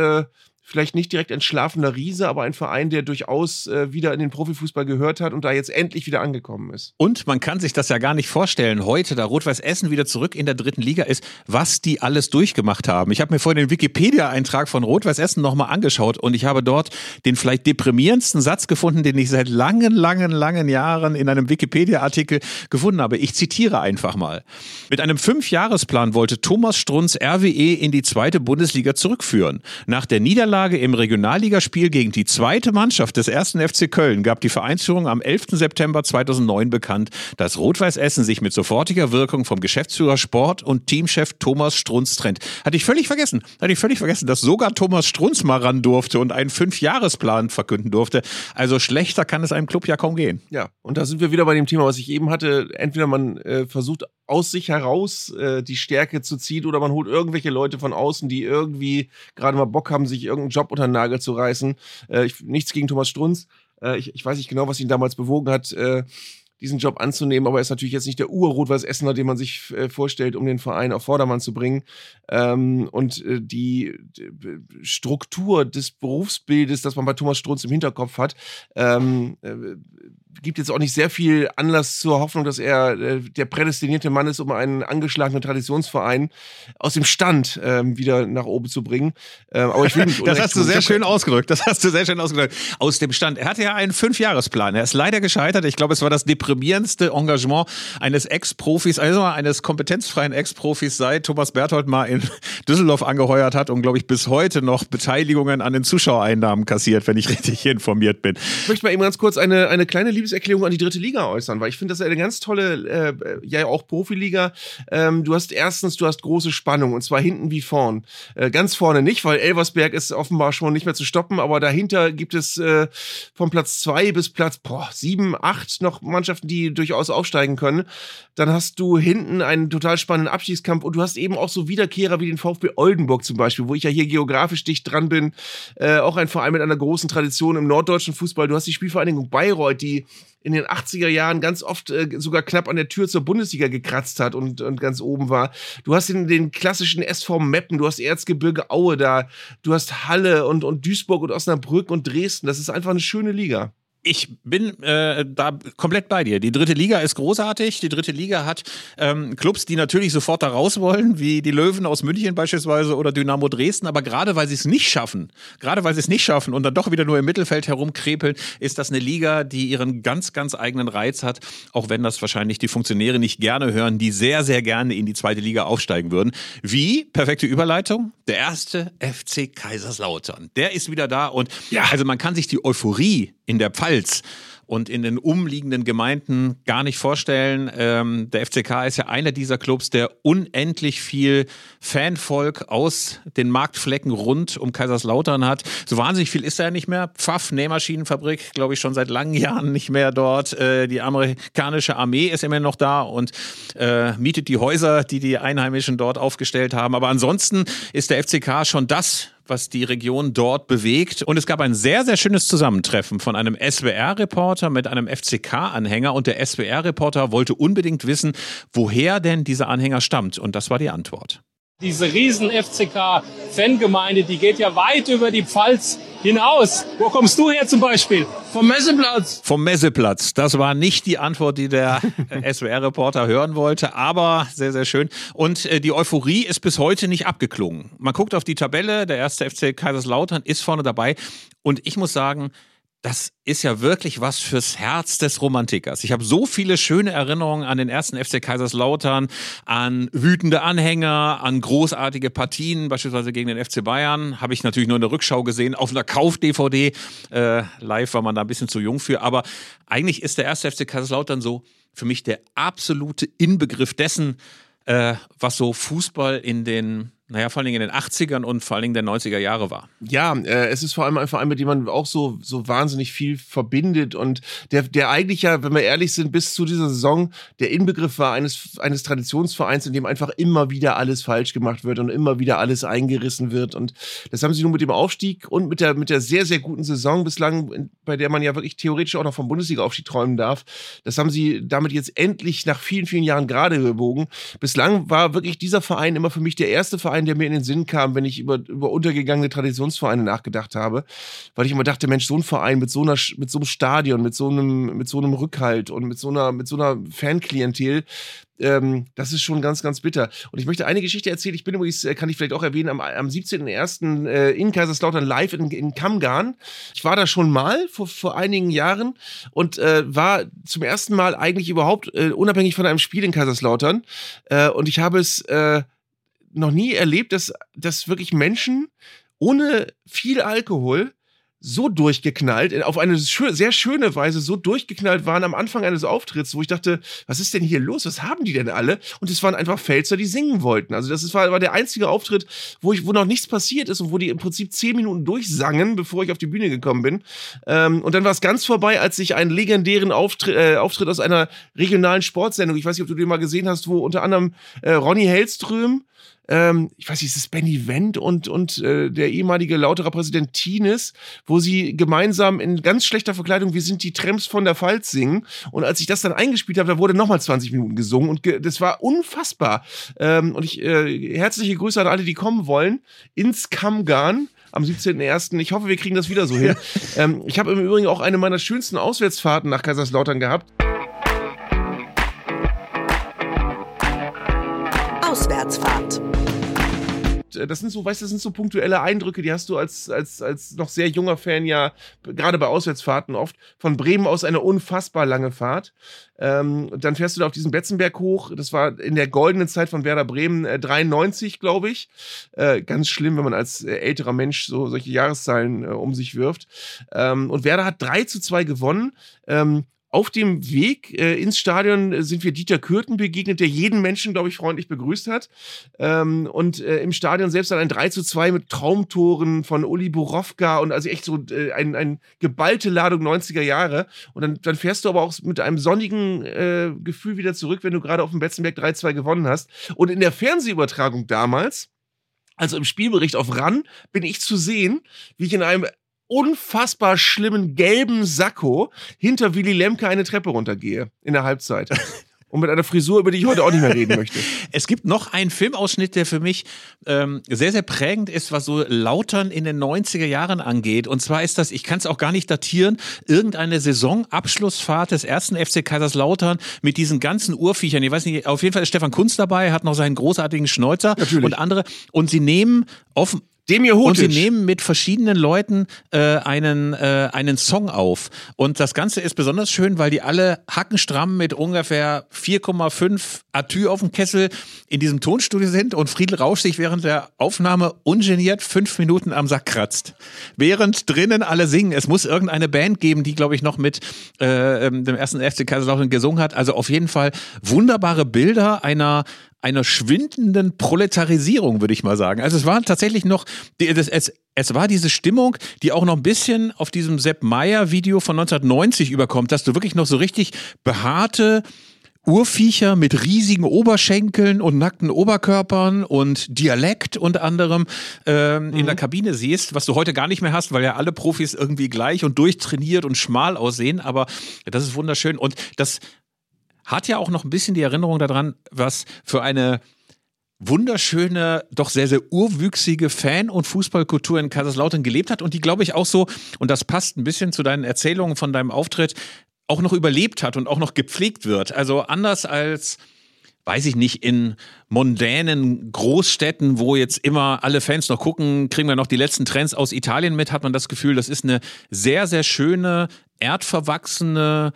vielleicht nicht direkt ein schlafender Riese, aber ein Verein, der durchaus äh, wieder in den Profifußball gehört hat und da jetzt endlich wieder angekommen ist. Und man kann sich das ja gar nicht vorstellen, heute, da Rot-Weiß Essen wieder zurück in der dritten Liga ist, was die alles durchgemacht haben. Ich habe mir vorhin den Wikipedia-Eintrag von Rot-Weiß Essen nochmal angeschaut und ich habe dort den vielleicht deprimierendsten Satz gefunden, den ich seit langen, langen, langen Jahren in einem Wikipedia-Artikel gefunden habe. Ich zitiere einfach mal. Mit einem Fünfjahresplan wollte Thomas Strunz RWE in die zweite Bundesliga zurückführen. Nach der Niederlage Niederlage im Regionalligaspiel gegen die zweite Mannschaft des ersten FC Köln gab die Vereinsführung am 11. September 2009 bekannt, dass Rot-Weiß Essen sich mit sofortiger Wirkung vom Geschäftsführer Sport und Teamchef Thomas Strunz trennt. Hatte ich völlig vergessen. Hatte ich völlig vergessen, dass sogar Thomas Strunz mal ran durfte und einen Fünfjahresplan verkünden durfte. Also schlechter kann es einem Club ja kaum gehen. Ja, und da sind wir wieder bei dem Thema, was ich eben hatte. Entweder man äh, versucht aus sich heraus äh, die Stärke zu ziehen oder man holt irgendwelche Leute von außen, die irgendwie gerade mal Bock haben, sich irgendeinen Job unter den Nagel zu reißen. Äh, ich, nichts gegen Thomas Strunz. Äh, ich, ich weiß nicht genau, was ihn damals bewogen hat, äh, diesen Job anzunehmen, aber er ist natürlich jetzt nicht der Ur-Rot-Weiß-Essener, den man sich äh, vorstellt, um den Verein auf Vordermann zu bringen. Ähm, und äh, die, Struktur des Berufsbildes, das man bei Thomas Strunz im Hinterkopf hat, ähm, äh, gibt jetzt auch nicht sehr viel Anlass zur Hoffnung, dass er äh, der prädestinierte Mann ist, um einen angeschlagenen Traditionsverein aus dem Stand ähm, wieder nach oben zu bringen. Ähm, aber ich will nicht Das hast du sehr schön ausgedrückt. Das hast du sehr schön ausgedrückt. Aus dem Stand. Er hatte ja einen Fünfjahresplan. Er ist leider gescheitert. Ich glaube, es war das deprimierendste Engagement eines Ex-Profis, also eines kompetenzfreien Ex-Profis, seit Thomas Berthold mal in Düsseldorf angeheuert hat und glaube ich bis heute noch Beteiligungen an den Zuschauereinnahmen kassiert, wenn ich richtig informiert bin. Ich möchte mal eben ganz kurz eine, eine kleine Liebe Liebeserklärung an die dritte Liga äußern, weil ich finde, das ist eine ganz tolle, äh, ja auch Profiliga. Ähm, du hast erstens, du hast große Spannung und zwar hinten wie vorn. Äh, ganz vorne nicht, weil Elversberg ist offenbar schon nicht mehr zu stoppen, aber dahinter gibt es äh, von Platz zwei bis Platz boah, sieben, acht noch Mannschaften, die durchaus aufsteigen können. Dann hast du hinten einen total spannenden Abstiegskampf und du hast eben auch so Wiederkehrer wie den VfB Oldenburg zum Beispiel, wo ich ja hier geografisch dicht dran bin. Äh, auch ein Verein mit einer großen Tradition im norddeutschen Fußball. Du hast die Spielvereinigung Bayreuth, die in den 80er Jahren ganz oft äh, sogar knapp an der Tür zur Bundesliga gekratzt hat und, und ganz oben war. Du hast den, den klassischen SV Meppen, du hast Erzgebirge Aue da, du hast Halle und, und Duisburg und Osnabrück und Dresden. Das ist einfach eine schöne Liga. Ich bin äh, da komplett bei dir. Die dritte Liga ist großartig. Die dritte Liga hat ähm, Clubs, die natürlich sofort da raus wollen, wie die Löwen aus München beispielsweise oder Dynamo Dresden. Aber gerade weil sie es nicht schaffen, gerade weil sie es nicht schaffen und dann doch wieder nur im Mittelfeld herumkrepeln, ist das eine Liga, die ihren ganz, ganz eigenen Reiz hat. Auch wenn das wahrscheinlich die Funktionäre nicht gerne hören, die sehr, sehr gerne in die zweite Liga aufsteigen würden. Wie? Perfekte Überleitung. Der erste FC Kaiserslautern. Der ist wieder da und ja. also man kann sich die Euphorie in der Pfalz und in den umliegenden Gemeinden gar nicht vorstellen. Ähm, der FCK ist ja einer dieser Clubs, der unendlich viel Fanvolk aus den Marktflecken rund um Kaiserslautern hat. So wahnsinnig viel ist er ja nicht mehr. Pfaff, Nähmaschinenfabrik, glaube ich, schon seit langen Jahren nicht mehr dort. Äh, die amerikanische Armee ist immer noch da und äh, mietet die Häuser, die die Einheimischen dort aufgestellt haben. Aber ansonsten ist der FCK schon das was die Region dort bewegt. Und es gab ein sehr, sehr schönes Zusammentreffen von einem SWR-Reporter mit einem FCK-Anhänger. Und der SWR-Reporter wollte unbedingt wissen, woher denn dieser Anhänger stammt. Und das war die Antwort. Diese riesen FCK-Fangemeinde, die geht ja weit über die Pfalz hinaus. Wo kommst du her zum Beispiel? Vom Messeplatz. Vom Messeplatz. Das war nicht die Antwort, die der SWR-Reporter hören wollte, aber sehr, sehr schön. Und äh, die Euphorie ist bis heute nicht abgeklungen. Man guckt auf die Tabelle, der erste FC Kaiserslautern ist vorne dabei. Und ich muss sagen, das ist ja wirklich was fürs Herz des Romantikers. Ich habe so viele schöne Erinnerungen an den ersten FC Kaiserslautern, an wütende Anhänger, an großartige Partien, beispielsweise gegen den FC Bayern. Habe ich natürlich nur in der Rückschau gesehen, auf einer Kauf-DVD. Äh, live war man da ein bisschen zu jung für. Aber eigentlich ist der erste FC Kaiserslautern so für mich der absolute Inbegriff dessen, äh, was so Fußball in den naja, vor allem in den 80ern und vor allem den 90er Jahre war. Ja, äh, es ist vor allem ein Verein, mit dem man auch so, so wahnsinnig viel verbindet und der, der eigentlich ja, wenn wir ehrlich sind, bis zu dieser Saison der Inbegriff war eines, eines Traditionsvereins, in dem einfach immer wieder alles falsch gemacht wird und immer wieder alles eingerissen wird. Und das haben sie nun mit dem Aufstieg und mit der, mit der sehr, sehr guten Saison bislang, bei der man ja wirklich theoretisch auch noch vom Bundesliga-Aufstieg träumen darf, das haben sie damit jetzt endlich nach vielen, vielen Jahren gerade gebogen. Bislang war wirklich dieser Verein immer für mich der erste Verein, Verein, der mir in den Sinn kam, wenn ich über, über untergegangene Traditionsvereine nachgedacht habe, weil ich immer dachte, Mensch, so ein Verein mit so einer, mit so einem Stadion, mit so einem, mit so einem Rückhalt und mit so einer, mit so einer Fanklientel, ähm, das ist schon ganz, ganz bitter. Und ich möchte eine Geschichte erzählen. Ich bin übrigens, äh, kann ich vielleicht auch erwähnen, am, am 17.01. Äh, in Kaiserslautern live in, in Kamgarn. Ich war da schon mal vor, vor einigen Jahren und äh, war zum ersten Mal eigentlich überhaupt äh, unabhängig von einem Spiel in Kaiserslautern. Äh, und ich habe es äh, noch nie erlebt, dass, dass wirklich Menschen ohne viel Alkohol so durchgeknallt, auf eine sehr schöne Weise so durchgeknallt waren am Anfang eines Auftritts, wo ich dachte, was ist denn hier los? Was haben die denn alle? Und es waren einfach Pfälzer, die singen wollten. Also das war, war der einzige Auftritt, wo ich, wo noch nichts passiert ist und wo die im Prinzip zehn Minuten durchsangen, bevor ich auf die Bühne gekommen bin. Ähm, und dann war es ganz vorbei, als ich einen legendären Auftritt, äh, Auftritt aus einer regionalen Sportsendung, ich weiß nicht, ob du den mal gesehen hast, wo unter anderem äh, Ronny Hellström ähm, ich weiß nicht, ist es Benny Wendt und, und äh, der ehemalige Lauterer Präsident Tines, wo sie gemeinsam in ganz schlechter Verkleidung Wir sind die Trams von der Pfalz singen. Und als ich das dann eingespielt habe, da wurde nochmal 20 Minuten gesungen und ge das war unfassbar. Ähm, und ich äh, herzliche Grüße an alle, die kommen wollen, ins Kamgarn am 17.01. Ich hoffe, wir kriegen das wieder so hin. ähm, ich habe im Übrigen auch eine meiner schönsten Auswärtsfahrten nach Kaiserslautern gehabt. Äh, das sind so, weißt du, das sind so punktuelle Eindrücke, die hast du als, als, als noch sehr junger Fan ja, gerade bei Auswärtsfahrten oft, von Bremen aus eine unfassbar lange Fahrt. Ähm, dann fährst du da auf diesen Betzenberg hoch. Das war in der goldenen Zeit von Werder Bremen äh, 93, glaube ich. Äh, ganz schlimm, wenn man als äh, älterer Mensch so solche Jahreszahlen äh, um sich wirft. Ähm, und Werder hat 3 zu 2 gewonnen. Ähm, auf dem Weg äh, ins Stadion sind wir Dieter Kürten begegnet, der jeden Menschen, glaube ich, freundlich begrüßt hat. Ähm, und äh, im Stadion selbst dann ein 3 zu 2 mit Traumtoren von Uli Borowka und also echt so äh, ein, ein geballte Ladung 90er Jahre. Und dann, dann fährst du aber auch mit einem sonnigen äh, Gefühl wieder zurück, wenn du gerade auf dem Betzenberg 3-2 gewonnen hast. Und in der Fernsehübertragung damals, also im Spielbericht auf RAN, bin ich zu sehen, wie ich in einem unfassbar schlimmen gelben Sakko hinter Willy Lemke eine Treppe runtergehe in der Halbzeit. Und mit einer Frisur, über die ich heute auch nicht mehr reden möchte. Es gibt noch einen Filmausschnitt, der für mich ähm, sehr, sehr prägend ist, was so Lautern in den 90er Jahren angeht. Und zwar ist das, ich kann es auch gar nicht datieren, irgendeine Saisonabschlussfahrt des ersten FC Kaiserslautern mit diesen ganzen Urviechern. Ich weiß nicht, auf jeden Fall ist Stefan Kunz dabei, hat noch seinen großartigen Schnäuzer Natürlich. und andere. Und sie nehmen offen, Demir und sie nehmen mit verschiedenen Leuten äh, einen, äh, einen Song auf. Und das Ganze ist besonders schön, weil die alle hackenstramm mit ungefähr 4,5 Atü auf dem Kessel in diesem Tonstudio sind und Friedel Rausch sich während der Aufnahme ungeniert fünf Minuten am Sack kratzt. Während drinnen alle singen. Es muss irgendeine Band geben, die, glaube ich, noch mit äh, ähm, dem ersten FC Kaiserslautern gesungen hat. Also auf jeden Fall wunderbare Bilder einer einer schwindenden Proletarisierung, würde ich mal sagen. Also es war tatsächlich noch, das, es, es war diese Stimmung, die auch noch ein bisschen auf diesem Sepp Meyer Video von 1990 überkommt, dass du wirklich noch so richtig behaarte Urviecher mit riesigen Oberschenkeln und nackten Oberkörpern und Dialekt unter anderem ähm, in der Kabine siehst, was du heute gar nicht mehr hast, weil ja alle Profis irgendwie gleich und durchtrainiert und schmal aussehen. Aber das ist wunderschön. Und das hat ja auch noch ein bisschen die Erinnerung daran, was für eine wunderschöne, doch sehr, sehr urwüchsige Fan- und Fußballkultur in Kaiserslautern gelebt hat und die, glaube ich, auch so, und das passt ein bisschen zu deinen Erzählungen von deinem Auftritt, auch noch überlebt hat und auch noch gepflegt wird. Also anders als weiß ich nicht, in mondänen Großstädten, wo jetzt immer alle Fans noch gucken, kriegen wir noch die letzten Trends aus Italien mit, hat man das Gefühl, das ist eine sehr, sehr schöne, erdverwachsene,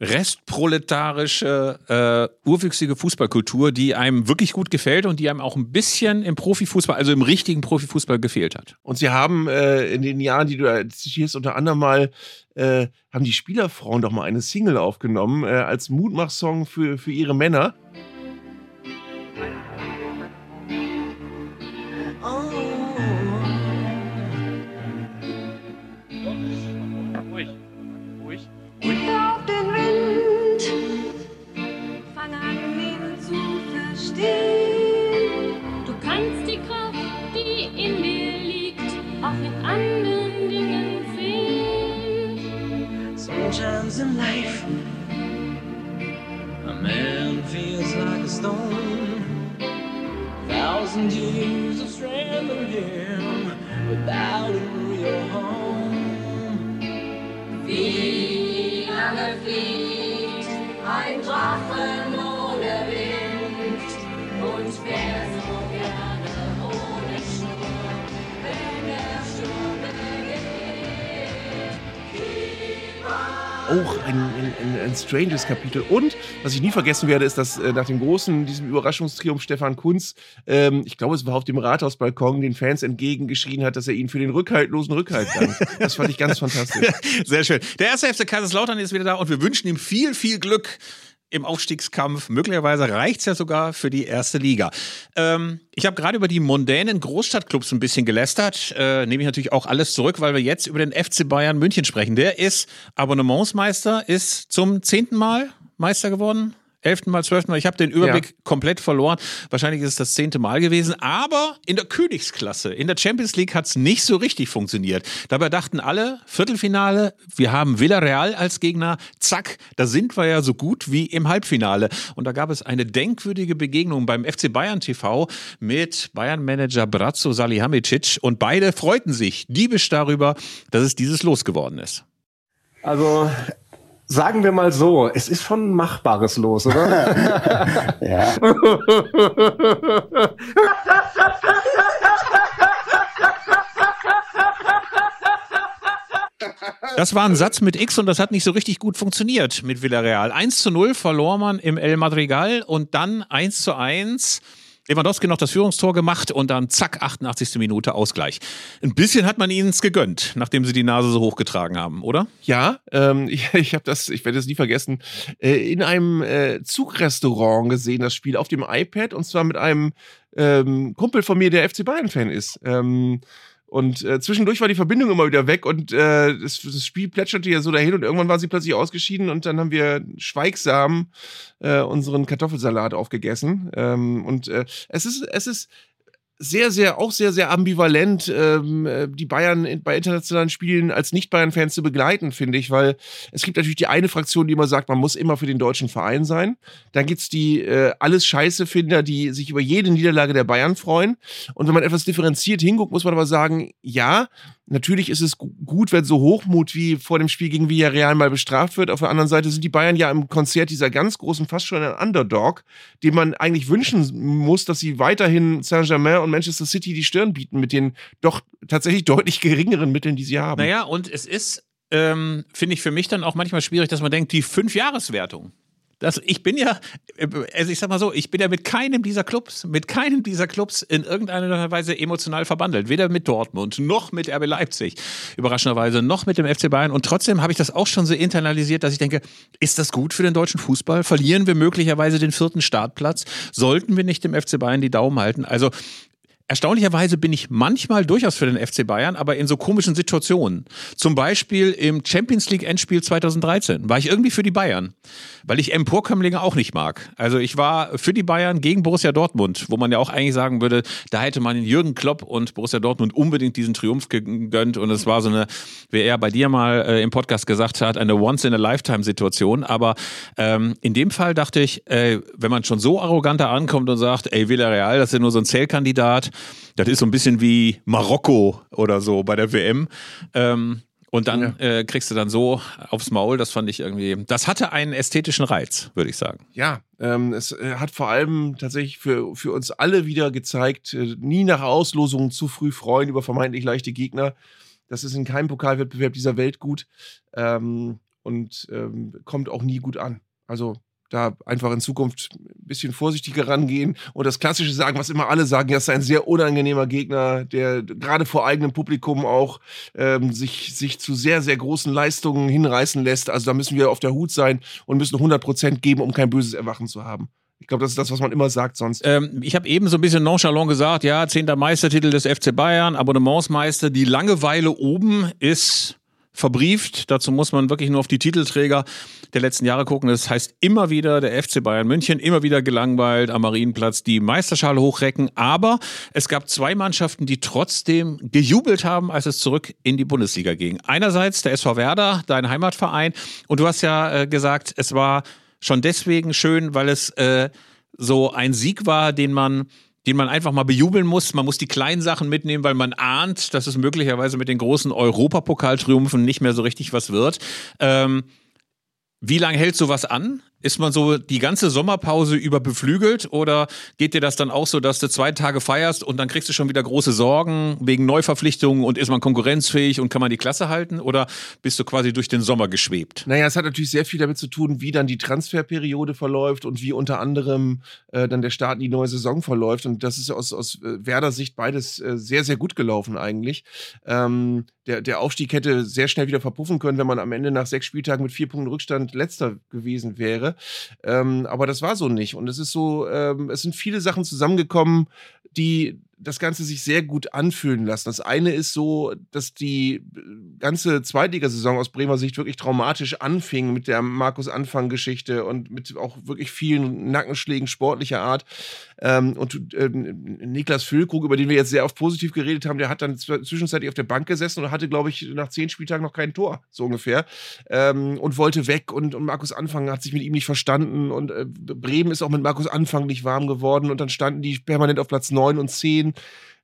restproletarische, äh, urwüchsige Fußballkultur, die einem wirklich gut gefällt und die einem auch ein bisschen im Profifußball, also im richtigen Profifußball gefehlt hat. Und sie haben äh, in den Jahren, die du da zitierst, unter anderem mal, äh, haben die Spielerfrauen doch mal eine Single aufgenommen äh, als Mutmachsong für, für ihre Männer. Stone. Thousand years of in him without a real home. Wie lange fliegt ein Drachen Auch ein, ein, ein, stranges Kapitel. Und was ich nie vergessen werde, ist, dass äh, nach dem großen, diesem Überraschungstriumph Stefan Kunz, ähm, ich glaube, es war auf dem Rathausbalkon, den Fans entgegengeschrien hat, dass er ihnen für den rückhaltlosen Rückhalt dankt. Das fand ich ganz fantastisch. Sehr schön. Der erste FC Kaiserslautern ist wieder da und wir wünschen ihm viel, viel Glück im Aufstiegskampf. Möglicherweise reicht es ja sogar für die erste Liga. Ähm, ich habe gerade über die mondänen Großstadtclubs ein bisschen gelästert. Äh, nehme ich natürlich auch alles zurück, weil wir jetzt über den FC Bayern München sprechen. Der ist Abonnementsmeister, ist zum zehnten Mal Meister geworden. Elften Mal, zwölften Mal. Ich habe den Überblick Ja. komplett verloren. Wahrscheinlich ist es das zehnte Mal gewesen. Aber in der Königsklasse, in der Champions League hat es nicht so richtig funktioniert. Dabei dachten alle, Viertelfinale, wir haben Villarreal als Gegner. Zack, da sind wir ja so gut wie im Halbfinale. Und da gab es eine denkwürdige Begegnung beim FC Bayern TV mit Bayern-Manager Brazzo Salihamidzic. Und beide freuten sich diebisch darüber, dass es dieses Los geworden ist. Also sagen wir mal so, es ist schon ein machbares Los, oder? Ja. Das war ein Satz mit X und das hat nicht so richtig gut funktioniert mit Villarreal. 1 zu 0 verlor man im El Madrigal und dann 1 zu 1. Lewandowski noch das Führungstor gemacht und dann zack, 88. Minute Ausgleich. Ein bisschen hat man ihnen es gegönnt, nachdem sie die Nase so hochgetragen haben, oder? Ja, ähm, ich, ich habe das, ich werde es nie vergessen, äh, in einem äh, Zugrestaurant gesehen, das Spiel auf dem iPad und zwar mit einem ähm, Kumpel von mir, der FC Bayern-Fan ist. Ähm, und äh, zwischendurch war die Verbindung immer wieder weg und äh, das, das Spiel plätscherte ja so dahin und irgendwann war sie plötzlich ausgeschieden und dann haben wir schweigsam äh, unseren Kartoffelsalat aufgegessen. Ähm, und äh, es ist, es ist sehr, sehr, auch sehr, sehr ambivalent, ähm, äh, die Bayern bei internationalen Spielen als Nicht-Bayern-Fans zu begleiten, finde ich, weil es gibt natürlich die eine Fraktion, die immer sagt, man muss immer für den deutschen Verein sein. Dann gibt's die äh, alles Scheiße-Finder, die sich über jede Niederlage der Bayern freuen. Und wenn man etwas differenziert hinguckt, muss man aber sagen, ja, Natürlich ist es gu- gut, wenn so Hochmut wie vor dem Spiel gegen Villarreal mal bestraft wird. Auf der anderen Seite sind die Bayern ja im Konzert dieser ganz großen, fast schon ein Underdog, dem man eigentlich wünschen muss, dass sie weiterhin Saint-Germain und Manchester City die Stirn bieten mit den doch tatsächlich deutlich geringeren Mitteln, die sie haben. Naja, und es ist, ähm, finde ich für mich dann auch manchmal schwierig, dass man denkt, die Fünfjahreswertung. Das, ich bin ja, also ich sag mal so, ich bin ja mit keinem dieser Clubs, mit keinem dieser Clubs in irgendeiner Weise emotional verbandelt. Weder mit Dortmund, noch mit RB Leipzig, überraschenderweise, noch mit dem FC Bayern. Und trotzdem habe ich das auch schon so internalisiert, dass ich denke, ist das gut für den deutschen Fußball? Verlieren wir möglicherweise den vierten Startplatz? Sollten wir nicht dem FC Bayern die Daumen halten? Also Erstaunlicherweise bin ich manchmal durchaus für den FC Bayern, aber in so komischen Situationen. Zum Beispiel im Champions League Endspiel 2013 war ich irgendwie für die Bayern, weil ich Emporkömmlinge auch nicht mag. Also ich war für die Bayern gegen Borussia Dortmund, wo man ja auch eigentlich sagen würde, da hätte man Jürgen Klopp und Borussia Dortmund unbedingt diesen Triumph gegönnt und es war so eine, wie er bei dir mal äh, im Podcast gesagt hat, eine Once-in-a-Lifetime-Situation. Aber ähm, in dem Fall dachte ich, äh, wenn man schon so arrogant da ankommt und sagt, ey, Villarreal, das ist ja nur so ein Zählkandidat, das ist so ein bisschen wie Marokko oder so bei der WM. Ähm, und dann äh, kriegst du dann so aufs Maul, das fand ich irgendwie, das hatte einen ästhetischen Reiz, würde ich sagen. Ja, ähm, es äh, hat vor allem tatsächlich für, für uns alle wieder gezeigt, äh, nie nach Auslosungen zu früh freuen über vermeintlich leichte Gegner. Das ist in keinem Pokalwettbewerb dieser Welt gut ähm, und ähm, kommt auch nie gut an. Also da einfach in Zukunft ein bisschen vorsichtiger rangehen und das Klassische sagen, was immer alle sagen, ja, es ist ein sehr unangenehmer Gegner, der gerade vor eigenem Publikum auch ähm, sich, sich zu sehr, sehr großen Leistungen hinreißen lässt. Also da müssen wir auf der Hut sein und müssen 100% geben, um kein böses Erwachen zu haben. Ich glaube, das ist das, was man immer sagt sonst. Ähm, ich habe eben so ein bisschen nonchalant gesagt, ja, zehnter Meistertitel des FC Bayern, Abonnementsmeister. Die Langeweile oben ist verbrieft. Dazu muss man wirklich nur auf die Titelträger der letzten Jahre gucken. Das heißt immer wieder der FC Bayern München, immer wieder gelangweilt am Marienplatz die Meisterschale hochrecken. Aber es gab zwei Mannschaften, die trotzdem gejubelt haben, als es zurück in die Bundesliga ging. Einerseits der SV Werder, dein Heimatverein. Und du hast ja äh, gesagt, es war schon deswegen schön, weil es äh, so ein Sieg war, den man den man einfach mal bejubeln muss. Man muss die kleinen Sachen mitnehmen, weil man ahnt, dass es möglicherweise mit den großen Europapokaltriumphen nicht mehr so richtig was wird. Ähm, wie lange hält sowas an? Ist man so die ganze Sommerpause über beflügelt oder geht dir das dann auch so, dass du zwei Tage feierst und dann kriegst du schon wieder große Sorgen wegen Neuverpflichtungen und ist man konkurrenzfähig und kann man die Klasse halten oder bist du quasi durch den Sommer geschwebt? Naja, es hat natürlich sehr viel damit zu tun, wie dann die Transferperiode verläuft und wie unter anderem äh, dann der Start in die neue Saison verläuft. Und das ist aus, aus äh, Werder Sicht beides äh, sehr, sehr gut gelaufen eigentlich. Ähm, der, der Aufstieg hätte sehr schnell wieder verpuffen können, wenn man am Ende nach sechs Spieltagen mit vier Punkten Rückstand letzter gewesen wäre. Ähm, aber das war so nicht. Und es ist so, ähm, es sind viele Sachen zusammengekommen, die das Ganze sich sehr gut anfühlen lassen. Das eine ist so, dass die ganze Zweitligasaison aus Bremer Sicht wirklich traumatisch anfing mit der Markus Anfang-Geschichte und mit auch wirklich vielen Nackenschlägen sportlicher Art. Ähm, und äh, Niklas Füllkrug, über den wir jetzt sehr oft positiv geredet haben, der hat dann zwischenzeitlich auf der Bank gesessen und hatte, glaube ich, nach zehn Spieltagen noch kein Tor, so ungefähr. Ähm, und wollte weg und, und Markus Anfang hat sich mit ihm nicht verstanden und äh, Bremen ist auch mit Markus Anfang nicht warm geworden und dann standen die permanent auf Platz 9 und 10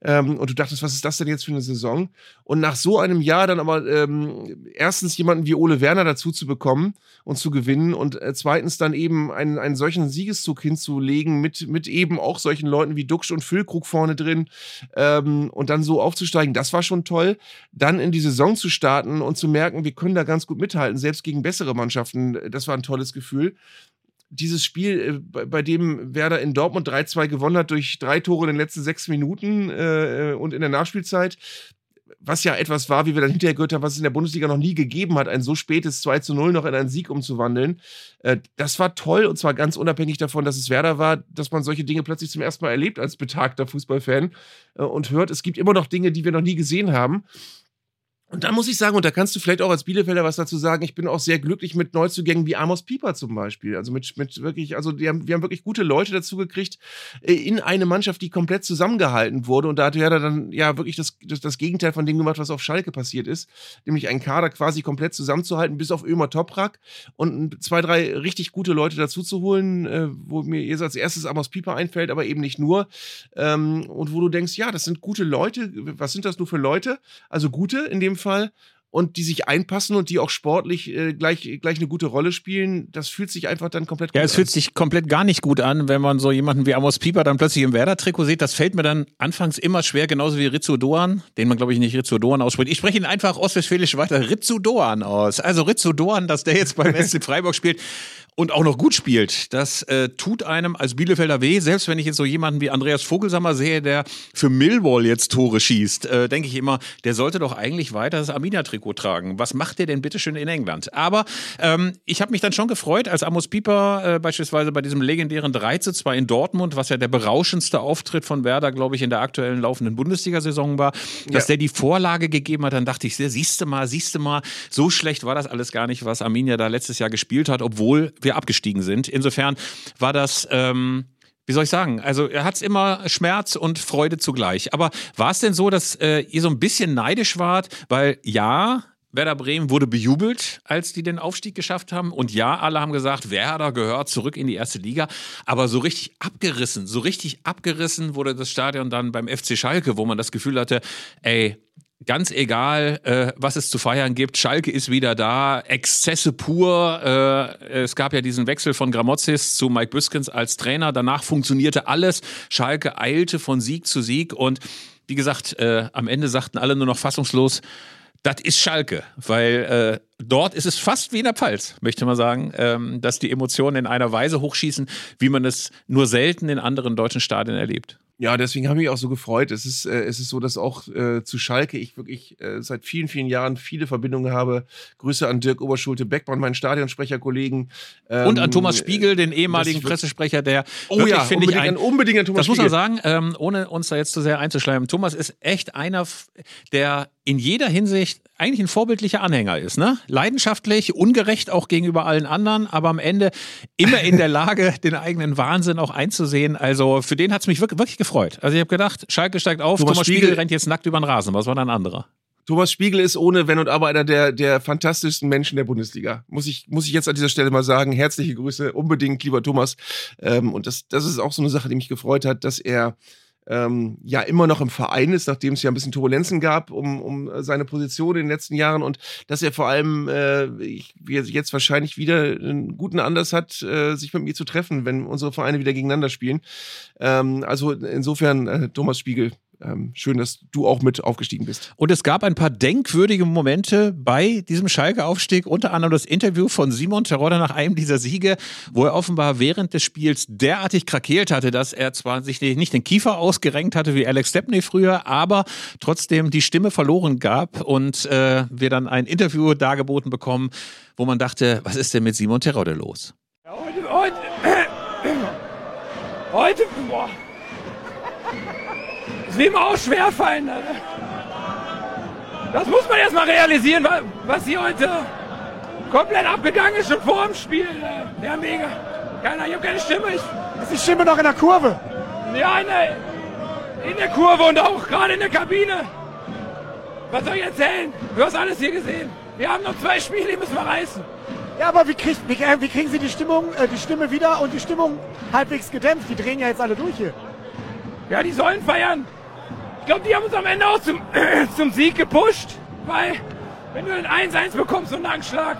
ähm, und du dachtest, was ist das denn jetzt für eine Saison? Und nach so einem Jahr dann aber ähm, erstens jemanden wie Ole Werner dazu zu bekommen und zu gewinnen und äh, zweitens dann eben einen, einen solchen Siegeszug hinzulegen mit, mit eben auch solchen Leuten wie Duxch und Füllkrug vorne drin ähm, und dann so aufzusteigen, das war schon toll. Dann in die Saison zu starten und zu merken, wir können da ganz gut mithalten, selbst gegen bessere Mannschaften, das war ein tolles Gefühl dieses Spiel, äh, bei, dem Werder in Dortmund 3-2 gewonnen hat durch drei Tore in den letzten sechs Minuten äh, und in der Nachspielzeit, was ja etwas war, wie wir dann hinterher gehört haben, was es in der Bundesliga noch nie gegeben hat, ein so spätes 2 zu 0 noch in einen Sieg umzuwandeln. Äh, das war toll und zwar ganz unabhängig davon, dass es Werder war, dass man solche Dinge plötzlich zum ersten Mal erlebt als betagter Fußballfan äh, und hört, es gibt immer noch Dinge, die wir noch nie gesehen haben. Und dann muss ich sagen, und da kannst du vielleicht auch als Bielefelder was dazu sagen, ich bin auch sehr glücklich mit Neuzugängen wie Amos Pieper zum Beispiel. Also mit, mit wirklich, also die haben, wir haben wirklich gute Leute dazu gekriegt äh, in eine Mannschaft, die komplett zusammengehalten wurde. Und da hat Werder dann ja wirklich das, das, das Gegenteil von dem gemacht, was auf Schalke passiert ist. Nämlich einen Kader quasi komplett zusammenzuhalten, bis auf Ömer Toprak und zwei, drei richtig gute Leute dazu zu holen, äh, wo mir jetzt als erstes Amos Pieper einfällt, aber eben nicht nur. Ähm, und wo du denkst, ja, das sind gute Leute. Was sind das nur für Leute? Also gute in dem Fall und die sich einpassen und die auch sportlich äh, gleich, gleich eine gute Rolle spielen, das fühlt sich einfach dann komplett Ja, gut es fühlt sich komplett gar nicht gut an, wenn man so jemanden wie Amos Pieper dann plötzlich im Werder-Trikot sieht. Das fällt mir dann anfangs immer schwer, genauso wie Rizzo Doan, den man glaube ich nicht Rizzo Doan ausspricht. Ich spreche ihn einfach ostwestfälisch weiter Rizzo Doan aus. Also Rizzo Doan, dass der jetzt beim SC Freiburg spielt und auch noch gut spielt, das äh, tut einem als Bielefelder weh. Selbst wenn ich jetzt so jemanden wie Andreas Vogelsammer sehe, der für Millwall jetzt Tore schießt, äh, denke ich immer, der sollte doch eigentlich weiter das Arminia-Trikot tragen. Was macht der denn bitteschön in England? Aber ähm, ich habe mich dann schon gefreut, als Amos Pieper äh, beispielsweise bei diesem legendären 3 zu 2 in Dortmund, was ja der berauschendste Auftritt von Werder, glaube ich, in der aktuellen laufenden Bundesliga-Saison war, dass Ja. der die Vorlage gegeben hat, dann dachte ich, siehst du mal, siehst du mal, so schlecht war das alles gar nicht, was Arminia da letztes Jahr gespielt hat, obwohl wir abgestiegen sind. Insofern war das. Ähm, wie soll ich sagen? Also er hat es immer Schmerz und Freude zugleich. Aber war es denn so, dass äh, ihr so ein bisschen neidisch wart? Weil ja, Werder Bremen wurde bejubelt, als die den Aufstieg geschafft haben. Und ja, alle haben gesagt, Werder gehört zurück in die erste Liga. Aber so richtig abgerissen, so richtig abgerissen wurde das Stadion dann beim FC Schalke, wo man das Gefühl hatte, ey, Ganz egal, äh, was es zu feiern gibt. Schalke ist wieder da. Exzesse pur. Äh, es gab ja diesen Wechsel von Gramozis zu Mike Büskens als Trainer. Danach funktionierte alles. Schalke eilte von Sieg zu Sieg. Und wie gesagt, äh, am Ende sagten alle nur noch fassungslos, das ist Schalke, weil äh, dort ist es fast wie in der Pfalz, möchte man sagen, ähm, dass die Emotionen in einer Weise hochschießen, wie man es nur selten in anderen deutschen Stadien erlebt. Ja, deswegen habe ich mich auch so gefreut. Es ist, äh, es ist so, dass auch äh, zu Schalke ich wirklich äh, seit vielen, vielen Jahren viele Verbindungen habe. Grüße an Dirk Oberschulte-Beckmann, meinen Stadionsprecherkollegen. Ähm, Und an Thomas Spiegel, den ehemaligen Pressesprecher, der Oh wirklich, ja, finde ich, ein, an- unbedingt an Thomas Das muss man Spiegel. sagen, ähm, ohne uns da jetzt zu sehr einzuschleimen. Thomas ist echt einer, der in jeder Hinsicht eigentlich ein vorbildlicher Anhänger ist. Ne? Leidenschaftlich, ungerecht auch gegenüber allen anderen, aber am Ende immer in der Lage, den eigenen Wahnsinn auch einzusehen. Also für den hat es mich wirklich, wirklich gefreut. Also ich habe gedacht, Schalke steigt auf, Thomas Thomas, Spiegel, Spiegel rennt jetzt nackt über den Rasen. Was war dann ein anderer? Thomas Spiegel ist ohne Wenn und Aber einer der, der fantastischsten Menschen der Bundesliga. Muss ich, muss ich jetzt an dieser Stelle mal sagen. Herzliche Grüße, unbedingt, lieber Thomas. Ähm, und das, das ist auch so eine Sache, die mich gefreut hat, dass er ähm, ja immer noch im Verein ist, nachdem es ja ein bisschen Turbulenzen gab um, um seine Position in den letzten Jahren und dass er vor allem äh, ich, jetzt wahrscheinlich wieder einen guten Anlass hat, äh, sich mit mir zu treffen, wenn unsere Vereine wieder gegeneinander spielen. Ähm, also insofern, äh, Thomas Spiegel, ähm, schön, dass du auch mit aufgestiegen bist. Und es gab ein paar denkwürdige Momente bei diesem Schalke-Aufstieg, unter anderem das Interview von Simon Terodde nach einem dieser Siege, wo er offenbar während des Spiels derartig krakeelt hatte, dass er zwar sich nicht den Kiefer ausgerenkt hatte wie Alex Stepney früher, aber trotzdem die Stimme verloren gab und äh, wir dann ein Interview dargeboten bekommen, wo man dachte, was ist denn mit Simon Terodde los? Heute, heute, heute, boah. Es will mir auch schwerfallen. Das muss man erst mal realisieren, wa- was hier heute komplett abgegangen ist, schon vor dem Spiel. äh. Ja, mega. Keiner, ich habe keine Stimme. Ich, ist die Stimme noch in der Kurve? Ja, in der, in der Kurve und auch gerade in der Kabine. Was soll ich erzählen? Du hast alles hier gesehen. Wir haben noch zwei Spiele, die müssen wir reißen. Ja, aber wie, kriegt, wie, äh, wie kriegen Sie die Stimmung, äh, die Stimme wieder und die Stimmung halbwegs gedämpft? Die drehen ja jetzt alle durch hier. Ja, die sollen feiern. Ich glaube, die haben uns am Ende auch zum, zum Sieg gepusht, weil wenn du ein 1-1 bekommst und einen Anschlag,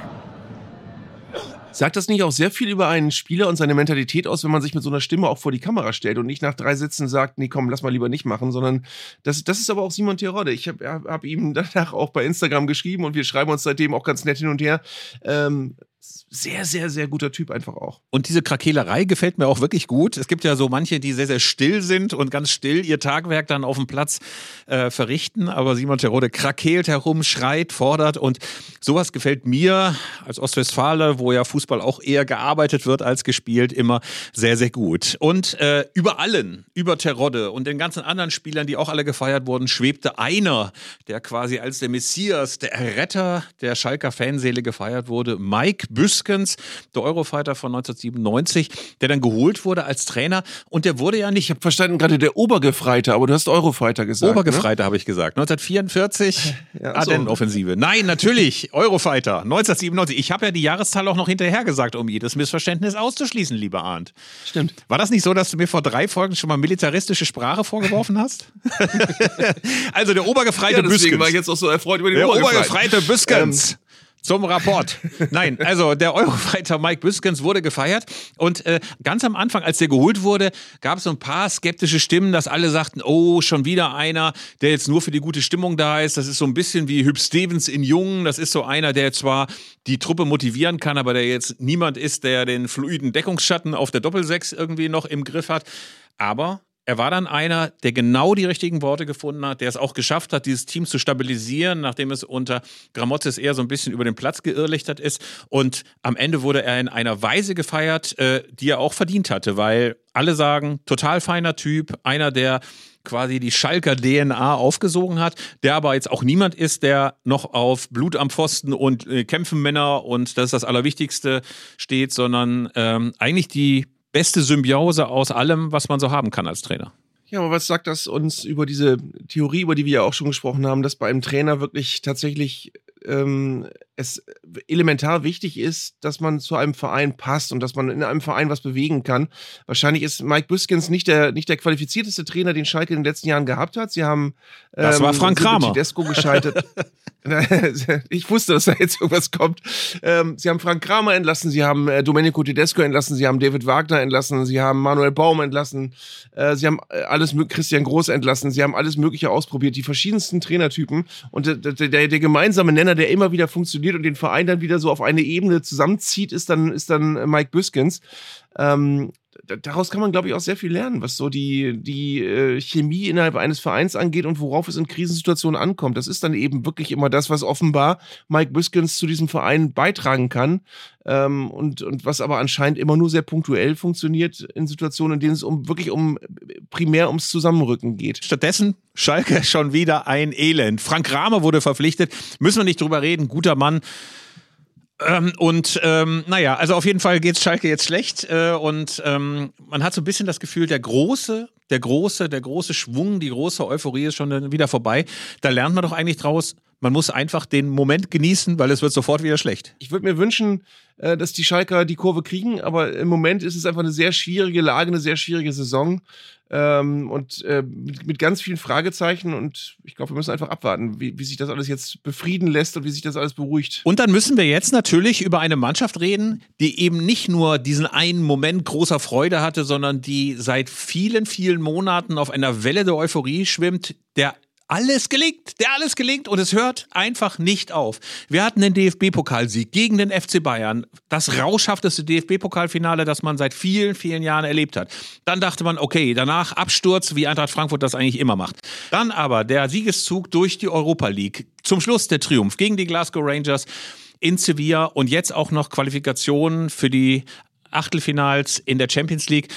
Sagt das nicht auch sehr viel über einen Spieler und seine Mentalität aus, wenn man sich mit so einer Stimme auch vor die Kamera stellt und nicht nach drei Sätzen sagt, nee, komm, lass mal lieber nicht machen, sondern das, das ist aber auch Simon Terodde. Ich habe hab ihm danach auch bei Instagram geschrieben und wir schreiben uns seitdem auch ganz nett hin und her. Ähm, sehr, sehr, sehr guter Typ einfach auch. Und diese Krakelerei gefällt mir auch wirklich gut. Es gibt ja so manche, die sehr, sehr still sind und ganz still ihr Tagwerk dann auf dem Platz äh, verrichten. Aber Simon Terode krakeelt herum, schreit, fordert und sowas gefällt mir als Ostwestfale, wo ja Fußball auch eher gearbeitet wird als gespielt, immer sehr, sehr gut. Und äh, über allen, über Terodde und den ganzen anderen Spielern, die auch alle gefeiert wurden, schwebte einer, der quasi als der Messias, der Retter der Schalker Fanseele gefeiert wurde, Mike Büskens, der Eurofighter von 1997, der dann geholt wurde als Trainer und der wurde ja nicht. Ich habe verstanden gerade der Obergefreiter, aber du hast Eurofighter gesagt. Obergefreiter habe ich gesagt. 1944 Ja. Ardennenoffensive. Nein, natürlich Eurofighter 1997. Ich habe ja die Jahreszahl auch noch hinterher gesagt, um jedes Missverständnis auszuschließen, lieber Arndt. Stimmt. War das nicht so, dass du mir vor drei Folgen schon mal militaristische Sprache vorgeworfen hast? also der Obergefreite Ja, deswegen Büskens. war ich jetzt auch so erfreut über den Der Obergefreiten. Obergefreite Büskens. Zum Rapport. Nein, also der Eurofighter Mike Büskens wurde gefeiert und äh, ganz am Anfang, als der geholt wurde, gab es so ein paar skeptische Stimmen, dass alle sagten, oh, schon wieder einer, der jetzt nur für die gute Stimmung da ist. Das ist so ein bisschen wie Hüb Stevens in Jungen. Das ist so einer, der zwar die Truppe motivieren kann, aber der jetzt niemand ist, der den fluiden Deckungsschatten auf der Doppelsechs irgendwie noch im Griff hat. Aber er war dann einer, der genau die richtigen Worte gefunden hat, der es auch geschafft hat, dieses Team zu stabilisieren, nachdem es unter Gramotzes eher so ein bisschen über den Platz geirrlichtert ist. Und am Ende wurde er in einer Weise gefeiert, äh, die er auch verdient hatte, weil alle sagen, total feiner Typ, einer, der quasi die Schalker DNA aufgesogen hat, der aber jetzt auch niemand ist, der noch auf Blut am Pfosten und äh, Kämpfen Männer und das ist das Allerwichtigste steht, sondern ähm, eigentlich die beste Symbiose aus allem, was man so haben kann als Trainer. Ja, aber was sagt das uns über diese Theorie, über die wir ja auch schon gesprochen haben, dass bei einem Trainer wirklich tatsächlich ähm, es elementar wichtig ist, dass man zu einem Verein passt und dass man in einem Verein was bewegen kann. Wahrscheinlich ist Mike Büskens nicht der, nicht der qualifizierteste Trainer, den Schalke in den letzten Jahren gehabt hat. Sie haben ähm, Das war Frank Silvio Kramer. Tedesco gescheitert. ich wusste, dass da jetzt irgendwas kommt. Ähm, sie haben Frank Kramer entlassen, sie haben äh, Domenico Tedesco entlassen, sie haben David Wagner entlassen, sie haben Manuel Baum entlassen, äh, sie haben äh, alles Christian Groß entlassen, sie haben alles Mögliche ausprobiert, die verschiedensten Trainertypen und der, der, der, der gemeinsame Nenner, der immer wieder funktioniert und den Verein dann wieder so auf eine Ebene zusammenzieht, ist dann, ist dann Mike Büskens. Ähm, daraus kann man, glaube ich, auch sehr viel lernen, was so die, die äh, Chemie innerhalb eines Vereins angeht und worauf es in Krisensituationen ankommt. Das ist dann eben wirklich immer das, was offenbar Mike Büskens zu diesem Verein beitragen kann ähm, und, und was aber anscheinend immer nur sehr punktuell funktioniert in Situationen, in denen es um wirklich um primär ums Zusammenrücken geht. Stattdessen Schalke schon wieder ein Elend. Frank Kramer wurde verpflichtet. Müssen wir nicht drüber reden. Guter Mann. Ähm, und ähm, naja, also auf jeden Fall geht's Schalke jetzt schlecht. Äh, und ähm, man hat so ein bisschen das Gefühl, der große, der große, der große Schwung, die große Euphorie ist schon wieder vorbei. Da lernt man doch eigentlich draus, man muss einfach den Moment genießen, weil es wird sofort wieder schlecht. Ich würde mir wünschen, äh, dass die Schalker die Kurve kriegen, aber im Moment ist es einfach eine sehr schwierige Lage, eine sehr schwierige Saison. Ähm, und äh, mit, mit ganz vielen Fragezeichen und ich glaube, wir müssen einfach abwarten, wie, wie sich das alles jetzt befrieden lässt und wie sich das alles beruhigt. Und dann müssen wir jetzt natürlich über eine Mannschaft reden, die eben nicht nur diesen einen Moment großer Freude hatte, sondern die seit vielen, vielen Monaten auf einer Welle der Euphorie schwimmt, der alles gelingt, der alles gelingt und es hört einfach nicht auf. Wir hatten den DFB-Pokalsieg gegen den FC Bayern, das rauschhafteste DFB-Pokalfinale, das man seit vielen, vielen Jahren erlebt hat. Dann dachte man, okay, danach Absturz, wie Eintracht Frankfurt das eigentlich immer macht. Dann aber der Siegeszug durch die Europa League. Zum Schluss der Triumph gegen die Glasgow Rangers in Sevilla und jetzt auch noch Qualifikationen für die Achtelfinals in der Champions League.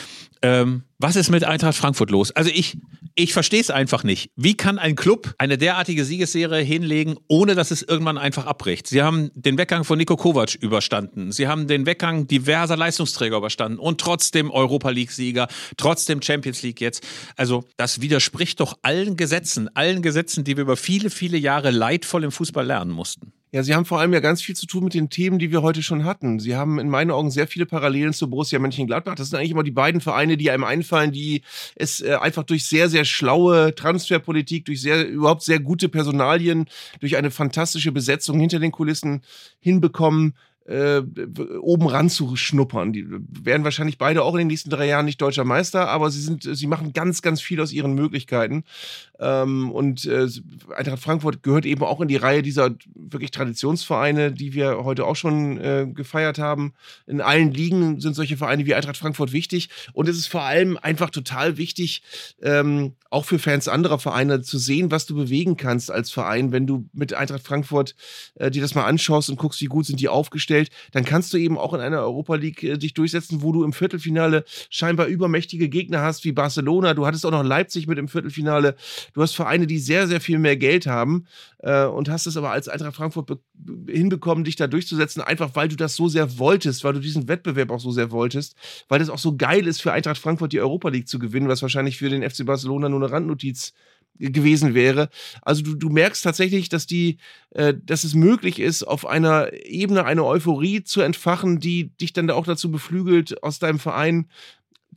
Ähm, was ist mit Eintracht Frankfurt los? Also ich, ich verstehe es einfach nicht. Wie kann ein Club eine derartige Siegesserie hinlegen, ohne dass es irgendwann einfach abbricht? Sie haben den Weggang von Nico Kovac überstanden. Sie haben den Weggang diverser Leistungsträger überstanden und trotzdem Europa League-Sieger, trotzdem Champions League jetzt. Also das widerspricht doch allen Gesetzen, allen Gesetzen, die wir über viele, viele Jahre leidvoll im Fußball lernen mussten. Ja, sie haben vor allem ja ganz viel zu tun mit den Themen, die wir heute schon hatten. Sie haben in meinen Augen sehr viele Parallelen zu Borussia Mönchengladbach. Das sind eigentlich immer die beiden Vereine, die einem einfallen, die es äh, einfach durch sehr, sehr schlaue Transferpolitik, durch sehr, überhaupt sehr gute Personalien, durch eine fantastische Besetzung hinter den Kulissen hinbekommen, äh, oben ran zu schnuppern. Die werden wahrscheinlich beide auch in den nächsten drei Jahren nicht deutscher Meister, aber sie sind, sie machen ganz, ganz viel aus ihren Möglichkeiten. Ähm, und äh, Eintracht Frankfurt gehört eben auch in die Reihe dieser wirklich Traditionsvereine, die wir heute auch schon äh, gefeiert haben. In allen Ligen sind solche Vereine wie Eintracht Frankfurt wichtig. Und es ist vor allem einfach total wichtig, ähm, auch für Fans anderer Vereine zu sehen, was du bewegen kannst als Verein. Wenn du mit Eintracht Frankfurt äh, dir das mal anschaust und guckst, wie gut sind die aufgestellt, dann kannst du eben auch in einer Europa League äh, dich durchsetzen, wo du im Viertelfinale scheinbar übermächtige Gegner hast, wie Barcelona. Du hattest auch noch Leipzig mit im Viertelfinale. Du hast Vereine, die sehr, sehr viel mehr Geld haben äh, und hast es aber als Eintracht Frankfurt be- hinbekommen, dich da durchzusetzen, einfach weil du das so sehr wolltest, weil du diesen Wettbewerb auch so sehr wolltest, weil das auch so geil ist für Eintracht Frankfurt, die Europa League zu gewinnen, was wahrscheinlich für den FC Barcelona nur eine Randnotiz gewesen wäre. Also du, du merkst tatsächlich, dass die, äh, dass es möglich ist, auf einer Ebene eine Euphorie zu entfachen, die dich dann auch dazu beflügelt, aus deinem Verein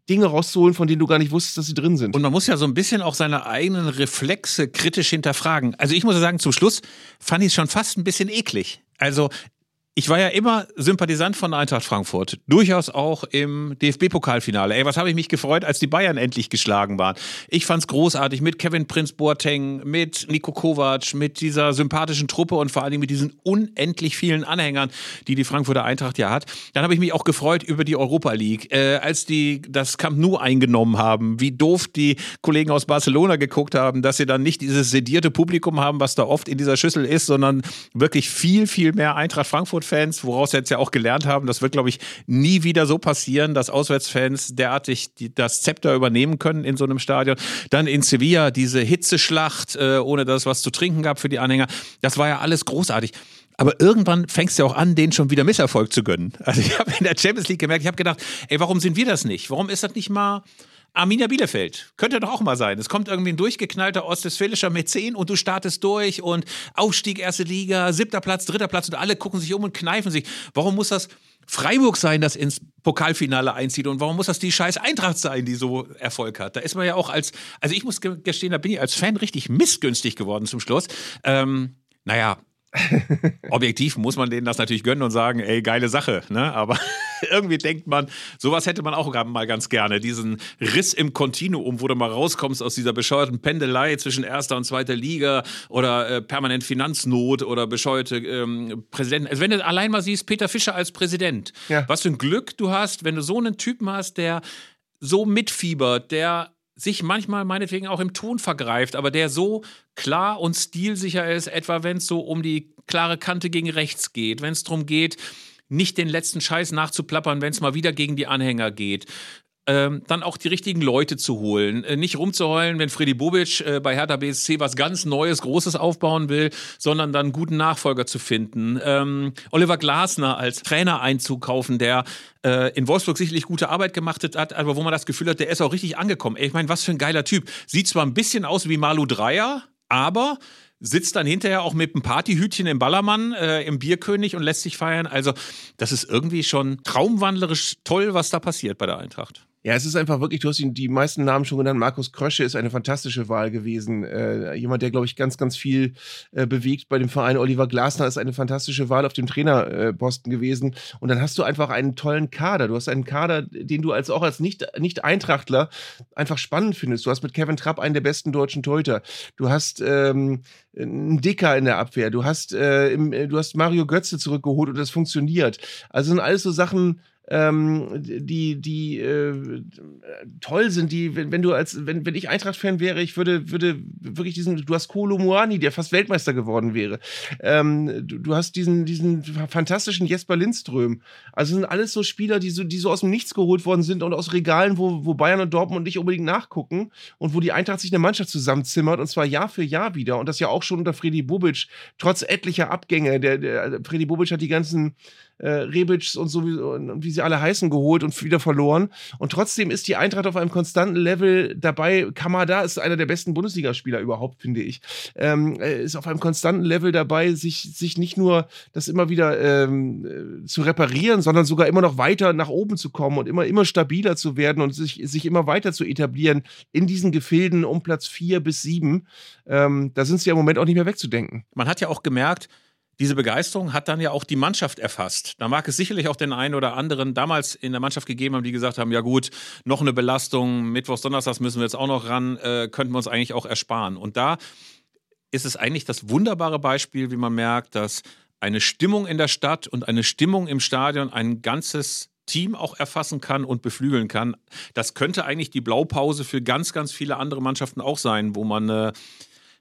Dinge rauszuholen, von denen du gar nicht wusstest, dass sie drin sind. Und man muss ja so ein bisschen auch seine eigenen Reflexe kritisch hinterfragen. Also ich muss ja sagen, zum Schluss fand ich es schon fast ein bisschen eklig. Also ich war ja immer Sympathisant von Eintracht Frankfurt. Durchaus auch im DFB-Pokalfinale. Ey, was habe ich mich gefreut, als die Bayern endlich geschlagen waren. Ich fand's großartig mit Kevin Prinz Boateng, mit Nico Kovac, mit dieser sympathischen Truppe und vor allen Dingen mit diesen unendlich vielen Anhängern, die die Frankfurter Eintracht ja hat. Dann habe ich mich auch gefreut über die Europa League, äh, als die das Camp Nou eingenommen haben. Wie doof die Kollegen aus Barcelona geguckt haben, dass sie dann nicht dieses sedierte Publikum haben, was da oft in dieser Schüssel ist, sondern wirklich viel, viel mehr Eintracht Frankfurt Fans, woraus wir jetzt ja auch gelernt haben, das wird, glaube ich, nie wieder so passieren, dass Auswärtsfans derartig die, das Zepter übernehmen können in so einem Stadion. Dann in Sevilla diese Hitzeschlacht, äh, ohne dass es was zu trinken gab für die Anhänger. Das war ja alles großartig. Aber irgendwann fängst du ja auch an, denen schon wieder Misserfolg zu gönnen. Also ich habe in der Champions League gemerkt, ich habe gedacht, ey, warum sind wir das nicht? Warum ist das nicht mal Arminia Bielefeld. Könnte doch auch mal sein. Es kommt irgendwie ein durchgeknallter ostwestfälischer Mäzen und du startest durch und Aufstieg erste Liga, siebter Platz, dritter Platz und alle gucken sich um und kneifen sich. Warum muss das Freiburg sein, das ins Pokalfinale einzieht und warum muss das die scheiß Eintracht sein, die so Erfolg hat? Da ist man ja auch als, also ich muss ge- gestehen, da bin ich als Fan richtig missgünstig geworden zum Schluss. Ähm, naja, objektiv muss man denen das natürlich gönnen und sagen, ey, geile Sache, ne? Aber irgendwie denkt man, sowas hätte man auch mal ganz gerne. Diesen Riss im Kontinuum, wo du mal rauskommst aus dieser bescheuerten Pendelei zwischen erster und zweiter Liga oder äh, permanent Finanznot oder bescheuerte ähm, Präsidenten. Also wenn du allein mal siehst, Peter Fischer als Präsident, was für ein Glück du hast, wenn du so einen Typen hast, der so mitfiebert, der sich manchmal meinetwegen auch im Ton vergreift, aber der so klar und stilsicher ist, etwa wenn es so um die klare Kante gegen rechts geht, wenn es darum geht, nicht den letzten Scheiß nachzuplappern, wenn es mal wieder gegen die Anhänger geht. Ähm, dann auch die richtigen Leute zu holen. Äh, nicht rumzuheulen, wenn Freddy Bobic äh, bei Hertha BSC was ganz Neues, Großes aufbauen will, sondern dann guten Nachfolger zu finden. Ähm, Oliver Glasner als Trainer einzukaufen, der äh, in Wolfsburg sicherlich gute Arbeit gemacht hat, aber wo man das Gefühl hat, der ist auch richtig angekommen. Ey, Ich meine, was für ein geiler Typ. Sieht zwar ein bisschen aus wie Malu Dreier, aber sitzt dann hinterher auch mit einem Partyhütchen im Ballermann, äh, im Bierkönig und lässt sich feiern. Also, das ist irgendwie schon traumwandlerisch toll, was da passiert bei der Eintracht. Ja, es ist einfach wirklich, du hast die meisten Namen schon genannt. Markus Krösche ist eine fantastische Wahl gewesen. Äh, jemand, der, glaube ich, ganz, ganz viel äh, bewegt bei dem Verein. Oliver Glasner ist eine fantastische Wahl auf dem Trainerposten gewesen. Und dann hast du einfach einen tollen Kader. Du hast einen Kader, den du als auch als Nicht- Nicht-Eintrachtler einfach spannend findest. Du hast mit Kevin Trapp einen der besten deutschen Torhüter. Du hast ähm, einen Dicker in der Abwehr. Du hast, äh, im, du hast Mario Götze zurückgeholt und das funktioniert. Also sind alles so Sachen, ähm, die, die äh, toll sind, die, wenn, wenn du als, wenn, wenn ich Eintracht-Fan wäre, ich würde, würde wirklich diesen, du hast Kolo Muani, der fast Weltmeister geworden wäre. Ähm, du, du hast diesen, diesen fantastischen Jesper Lindström. Also sind alles so Spieler, die so, die so aus dem Nichts geholt worden sind und aus Regalen, wo, wo Bayern und Dortmund nicht unbedingt nachgucken und wo die Eintracht sich eine Mannschaft zusammenzimmert und zwar Jahr für Jahr wieder und das ja auch schon unter Freddy Bubic, trotz etlicher Abgänge. Der, der Freddy Bubic hat die ganzen äh, Rebic und so wie, und wie sie alle heißen geholt und wieder verloren. Und trotzdem ist die Eintracht auf einem konstanten Level dabei. Kamada ist einer der besten Bundesligaspieler überhaupt, finde ich. Ähm, äh, ist auf einem konstanten Level dabei, sich, sich nicht nur das immer wieder ähm, äh, zu reparieren, sondern sogar immer noch weiter nach oben zu kommen und immer, immer stabiler zu werden und sich, sich immer weiter zu etablieren in diesen Gefilden um Platz vier bis sieben. Ähm, da sind sie ja im Moment auch nicht mehr wegzudenken. Man hat ja auch gemerkt, diese Begeisterung hat dann ja auch die Mannschaft erfasst. Da mag es sicherlich auch den einen oder anderen damals in der Mannschaft gegeben haben, die gesagt haben, ja gut, noch eine Belastung, Mittwochs, Donnerstags müssen wir jetzt auch noch ran, äh, könnten wir uns eigentlich auch ersparen. Und da ist es eigentlich das wunderbare Beispiel, wie man merkt, dass eine Stimmung in der Stadt und eine Stimmung im Stadion ein ganzes Team auch erfassen kann und beflügeln kann. Das könnte eigentlich die Blaupause für ganz, ganz viele andere Mannschaften auch sein, wo man äh,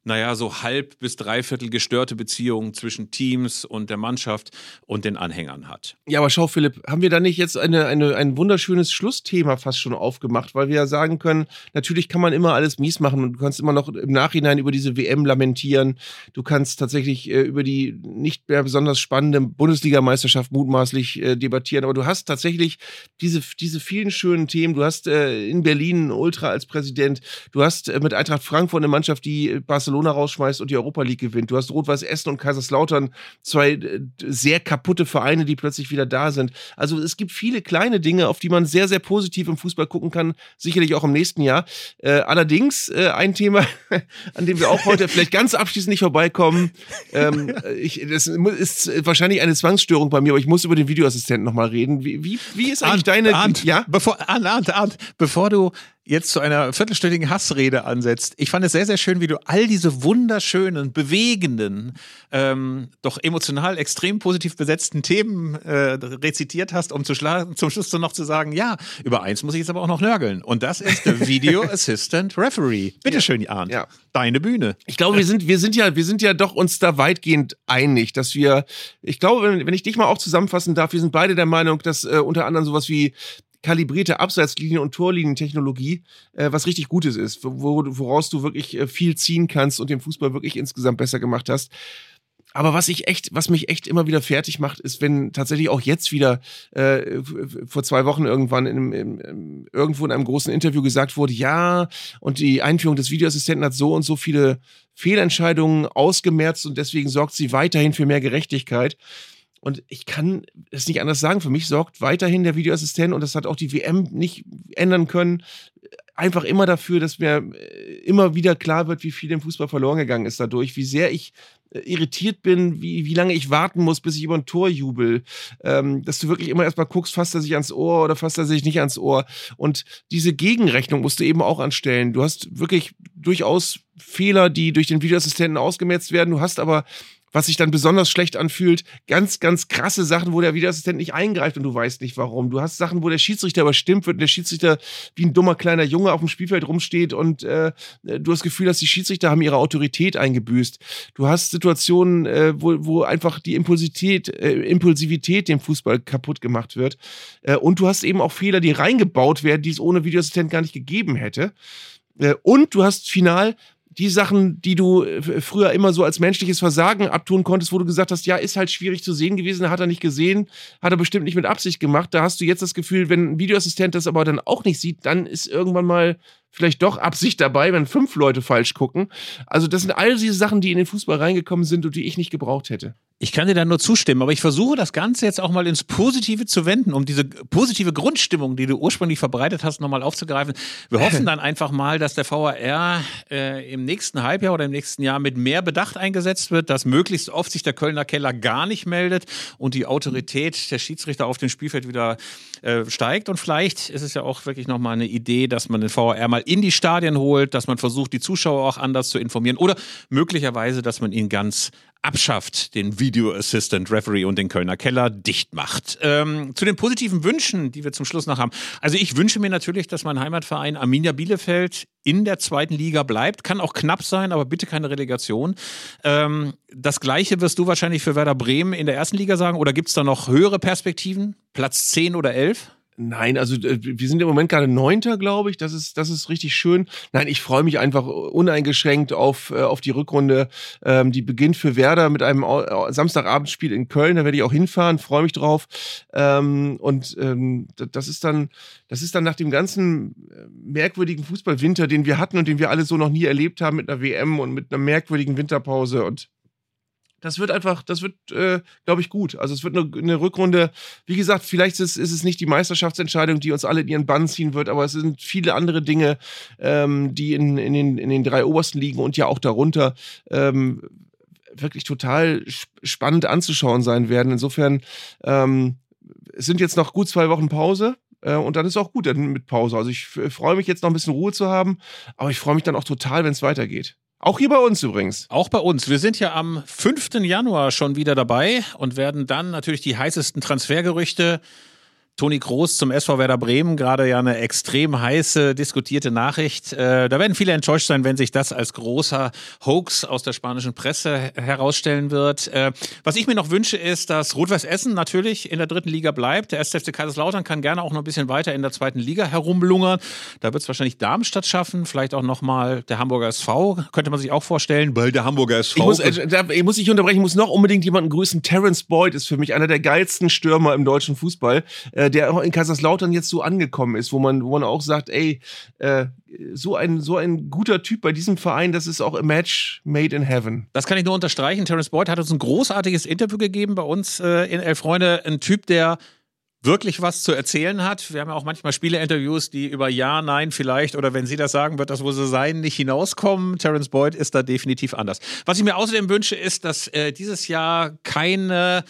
naja, so halb bis dreiviertel gestörte Beziehungen zwischen Teams und der Mannschaft und den Anhängern hat. Ja, aber schau, Philipp, haben wir da nicht jetzt eine, eine, ein wunderschönes Schlussthema fast schon aufgemacht, weil wir ja sagen können, natürlich kann man immer alles mies machen und du kannst immer noch im Nachhinein über diese WM lamentieren. Du kannst tatsächlich äh, über die nicht mehr besonders spannende Bundesligameisterschaft mutmaßlich äh, debattieren, aber du hast tatsächlich diese, diese vielen schönen Themen. Du hast äh, in Berlin Ultra als Präsident, du hast äh, mit Eintracht Frankfurt eine Mannschaft, die Barcelona rausschmeißt und die Europa League gewinnt. Du hast Rot-Weiß Essen und Kaiserslautern, zwei äh, sehr kaputte Vereine, die plötzlich wieder da sind. Also es gibt viele kleine Dinge, auf die man sehr, sehr positiv im Fußball gucken kann, sicherlich auch im nächsten Jahr. Äh, allerdings äh, ein Thema, an dem wir auch heute vielleicht ganz abschließend nicht vorbeikommen. Ähm, ich, das ist wahrscheinlich eine Zwangsstörung bei mir, aber ich muss über den Videoassistenten nochmal reden. Wie, wie, wie ist eigentlich Arndt, deine... Arndt, ja? Bevor, Arndt, Arndt, Arndt, bevor du jetzt zu einer viertelstündigen Hassrede ansetzt. Ich fand es sehr, sehr schön, wie du all diese wunderschönen, bewegenden, ähm, doch emotional extrem positiv besetzten Themen äh, rezitiert hast, um zu zum Schluss dann noch zu sagen, ja, über eins muss ich jetzt aber auch noch nörgeln. Und das ist der Video Assistant Referee. Bitte schön, Arndt. Ja. Deine Bühne. Ich glaube, wir sind, wir sind ja, wir sind ja doch uns da weitgehend einig, dass wir, ich glaube, wenn, wenn ich dich mal auch zusammenfassen darf, wir sind beide der Meinung, dass äh, unter anderem sowas wie kalibrierte Abseitslinien und Torlinientechnologie äh, was richtig Gutes ist, wo, woraus du wirklich äh, viel ziehen kannst und den Fußball wirklich insgesamt besser gemacht hast. Aber was ich echt, was mich echt immer wieder fertig macht, ist, wenn tatsächlich auch jetzt wieder äh, vor zwei Wochen irgendwann in, in, in, irgendwo in einem großen Interview gesagt wurde, ja, und die Einführung des Videoassistenten hat so und so viele Fehlentscheidungen ausgemerzt und deswegen sorgt sie weiterhin für mehr Gerechtigkeit. Und ich kann es nicht anders sagen. Für mich sorgt weiterhin der Videoassistent, und das hat auch die WM nicht ändern können, einfach immer dafür, dass mir äh, immer wieder klar wird, wie viel im Fußball verloren gegangen ist dadurch, wie sehr ich äh, irritiert bin, wie, wie lange ich warten muss, bis ich über ein Tor jubel. Ähm, dass du wirklich immer erstmal guckst, fasst er sich ans Ohr oder fasst er sich nicht ans Ohr. Und diese Gegenrechnung musst du eben auch anstellen. Du hast wirklich durchaus Fehler, die durch den Videoassistenten ausgemerzt werden. Du hast aber was sich dann besonders schlecht anfühlt. Ganz, ganz krasse Sachen, wo der Videoassistent nicht eingreift und du weißt nicht warum. Du hast Sachen, wo der Schiedsrichter überstimmt wird und der Schiedsrichter wie ein dummer kleiner Junge auf dem Spielfeld rumsteht und äh, du hast das Gefühl, dass die Schiedsrichter haben ihre Autorität eingebüßt. Du hast Situationen, äh, wo, wo einfach die Impulsivität, äh, Impulsivität dem Fußball kaputt gemacht wird. Äh, und du hast eben auch Fehler, die reingebaut werden, die es ohne Videoassistent gar nicht gegeben hätte. Äh, und du hast final die Sachen, die du äh, früher immer so als menschliches Versagen abtun konntest, wo du gesagt hast, ja, ist halt schwierig zu sehen gewesen, hat er nicht gesehen, hat er bestimmt nicht mit Absicht gemacht. Da hast du jetzt das Gefühl, wenn ein Videoassistent das aber dann auch nicht sieht, dann ist irgendwann mal vielleicht doch Absicht dabei, wenn fünf Leute falsch gucken. Also das sind all diese Sachen, die in den Fußball reingekommen sind und die ich nicht gebraucht hätte. Ich kann dir da nur zustimmen, aber ich versuche das Ganze jetzt auch mal ins Positive zu wenden, um diese positive Grundstimmung, die du ursprünglich verbreitet hast, nochmal aufzugreifen. Wir hoffen dann einfach mal, dass der VAR äh, im nächsten Halbjahr oder im nächsten Jahr mit mehr Bedacht eingesetzt wird, dass möglichst oft sich der Kölner Keller gar nicht meldet und die Autorität der Schiedsrichter auf dem Spielfeld wieder äh, steigt. Und vielleicht ist es ja auch wirklich nochmal eine Idee, dass man den VAR mal in die Stadien holt, dass man versucht, die Zuschauer auch anders zu informieren oder möglicherweise, dass man ihn ganz abschafft, den Video Assistant Referee und den Kölner Keller dicht macht. Ähm, zu den positiven Wünschen, die wir zum Schluss noch haben. Also ich wünsche mir natürlich, dass mein Heimatverein Arminia Bielefeld in der zweiten Liga bleibt. Kann auch knapp sein, aber bitte keine Relegation. Ähm, das gleiche wirst du wahrscheinlich für Werder Bremen in der ersten Liga sagen oder gibt es da noch höhere Perspektiven? Platz 10 oder 11? Nein, also äh, wir sind im Moment gerade Neunter, glaube ich. Das ist, das ist richtig schön. Nein, ich freue mich einfach uneingeschränkt auf, äh, auf die Rückrunde. Ähm, die beginnt für Werder mit einem Au- Samstagabendspiel in Köln. Da werde ich auch hinfahren, freue mich drauf. Ähm, und ähm, das ist dann, das ist dann nach dem ganzen äh, merkwürdigen Fußballwinter, den wir hatten und den wir alle so noch nie erlebt haben mit einer WM und mit einer merkwürdigen Winterpause und das wird einfach, das wird, äh, glaube ich, gut. Also es wird eine, eine Rückrunde. Wie gesagt, vielleicht ist, ist es nicht die Meisterschaftsentscheidung, die uns alle in ihren Bann ziehen wird, aber es sind viele andere Dinge, ähm, die in, in, den, in den drei obersten Ligen und ja auch darunter ähm, wirklich total sp spannend anzuschauen sein werden. Insofern ähm, sind jetzt noch gut zwei Wochen Pause. äh, Und dann ist auch gut mit Pause. Also ich freue mich jetzt noch ein bisschen Ruhe zu haben, aber ich freue mich dann auch total, wenn es weitergeht. Auch hier bei uns übrigens. Auch bei uns. Wir sind ja am 5. Januar schon wieder dabei und werden dann natürlich die heißesten Transfergerüchte. Toni Kroos zum SV Werder Bremen, gerade ja eine extrem heiße, diskutierte Nachricht. Äh, da werden viele enttäuscht sein, wenn sich das als großer Hoax aus der spanischen Presse herausstellen wird. Äh, was ich mir noch wünsche, ist, dass Rot-Weiß Essen natürlich in der dritten Liga bleibt. Der SFC Kaiserslautern kann gerne auch noch ein bisschen weiter in der zweiten Liga herumlungern. Da wird es wahrscheinlich Darmstadt schaffen, vielleicht auch nochmal der Hamburger SV, könnte man sich auch vorstellen, weil der Hamburger SV. Ich muss, äh, da, ich muss dich unterbrechen, ich muss noch unbedingt jemanden grüßen. Terence Boyd ist für mich einer der geilsten Stürmer im deutschen Fußball, äh, der auch in Kaiserslautern jetzt so angekommen ist, wo man, wo man auch sagt, ey, äh, so ein, so ein guter Typ bei diesem Verein, das ist auch a match made in heaven. Das kann ich nur unterstreichen. Terence Boyd hat uns ein großartiges Interview gegeben bei uns äh, in Elf Freunde. Ein Typ, der wirklich was zu erzählen hat. Wir haben ja auch manchmal Spielerinterviews, die über Ja, Nein vielleicht oder wenn Sie das sagen, wird das wohl so sein, nicht hinauskommen. Terence Boyd ist da definitiv anders. Was ich mir außerdem wünsche, ist, dass äh, dieses Jahr keine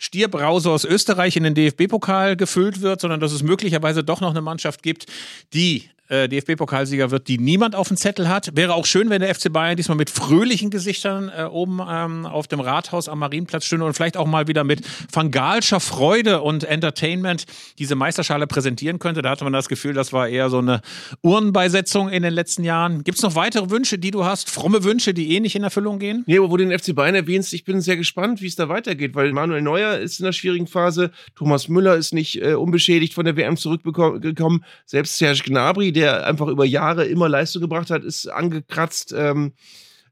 Stierbrause aus Österreich in den DFB-Pokal gefüllt wird, sondern dass es möglicherweise doch noch eine Mannschaft gibt, die äh, DFB-Pokalsieger wird, die niemand auf dem Zettel hat. Wäre auch schön, wenn der FC Bayern diesmal mit fröhlichen Gesichtern äh, oben ähm, auf dem Rathaus am Marienplatz stünde und vielleicht auch mal wieder mit fangalscher Freude und Entertainment diese Meisterschale präsentieren könnte. Da hatte man das Gefühl, das war eher so eine Urnenbeisetzung in den letzten Jahren. Gibt es noch weitere Wünsche, die du hast? Fromme Wünsche, die eh nicht in Erfüllung gehen? Nee, aber wo du den FC Bayern erwähnst, ich bin sehr gespannt, wie es da weitergeht, weil Manuel Neuer ist in einer schwierigen Phase, Thomas Müller ist nicht äh, unbeschädigt von der WM zurückgekommen, selbst Serge Gnabry, der einfach über Jahre immer Leistung gebracht hat, ist angekratzt. Ähm,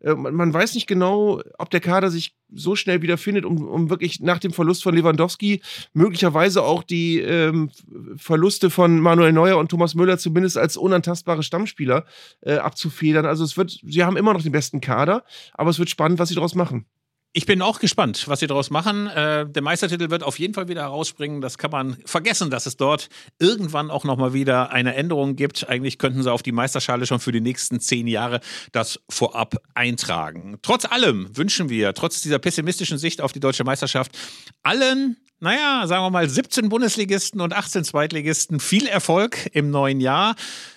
äh, man, man weiß nicht genau, ob der Kader sich so schnell wieder findet, um, um wirklich nach dem Verlust von Lewandowski möglicherweise auch die ähm, Verluste von Manuel Neuer und Thomas Müller zumindest als unantastbare Stammspieler äh, abzufedern. Also es wird, sie haben immer noch den besten Kader, aber es wird spannend, was sie daraus machen. Ich bin auch gespannt, was sie daraus machen. Äh, der Meistertitel wird auf jeden Fall wieder herausspringen. Das kann man vergessen, dass es dort irgendwann auch nochmal wieder eine Änderung gibt. Eigentlich könnten sie auf die Meisterschale schon für die nächsten zehn Jahre das vorab eintragen. Trotz allem wünschen wir, trotz dieser pessimistischen Sicht auf die deutsche Meisterschaft, allen naja, sagen wir mal 17 Bundesligisten und 18 Zweitligisten viel Erfolg im neuen Jahr,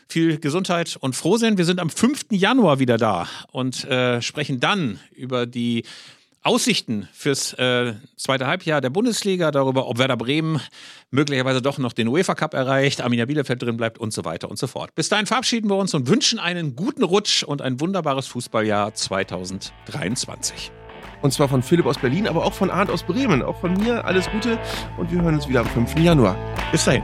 viel Gesundheit und Frohsinn. Wir sind am 5. Januar wieder da und äh, sprechen dann über die Aussichten fürs äh, zweite Halbjahr der Bundesliga, darüber, ob Werder Bremen möglicherweise doch noch den UEFA Cup erreicht, Arminia Bielefeld drin bleibt und so weiter und so fort. Bis dahin verabschieden wir uns und wünschen einen guten Rutsch und ein wunderbares Fußballjahr 2023. Und zwar von Philipp aus Berlin, aber auch von Arndt aus Bremen. Auch von mir alles Gute und wir hören uns wieder am 5. Januar. Bis dahin.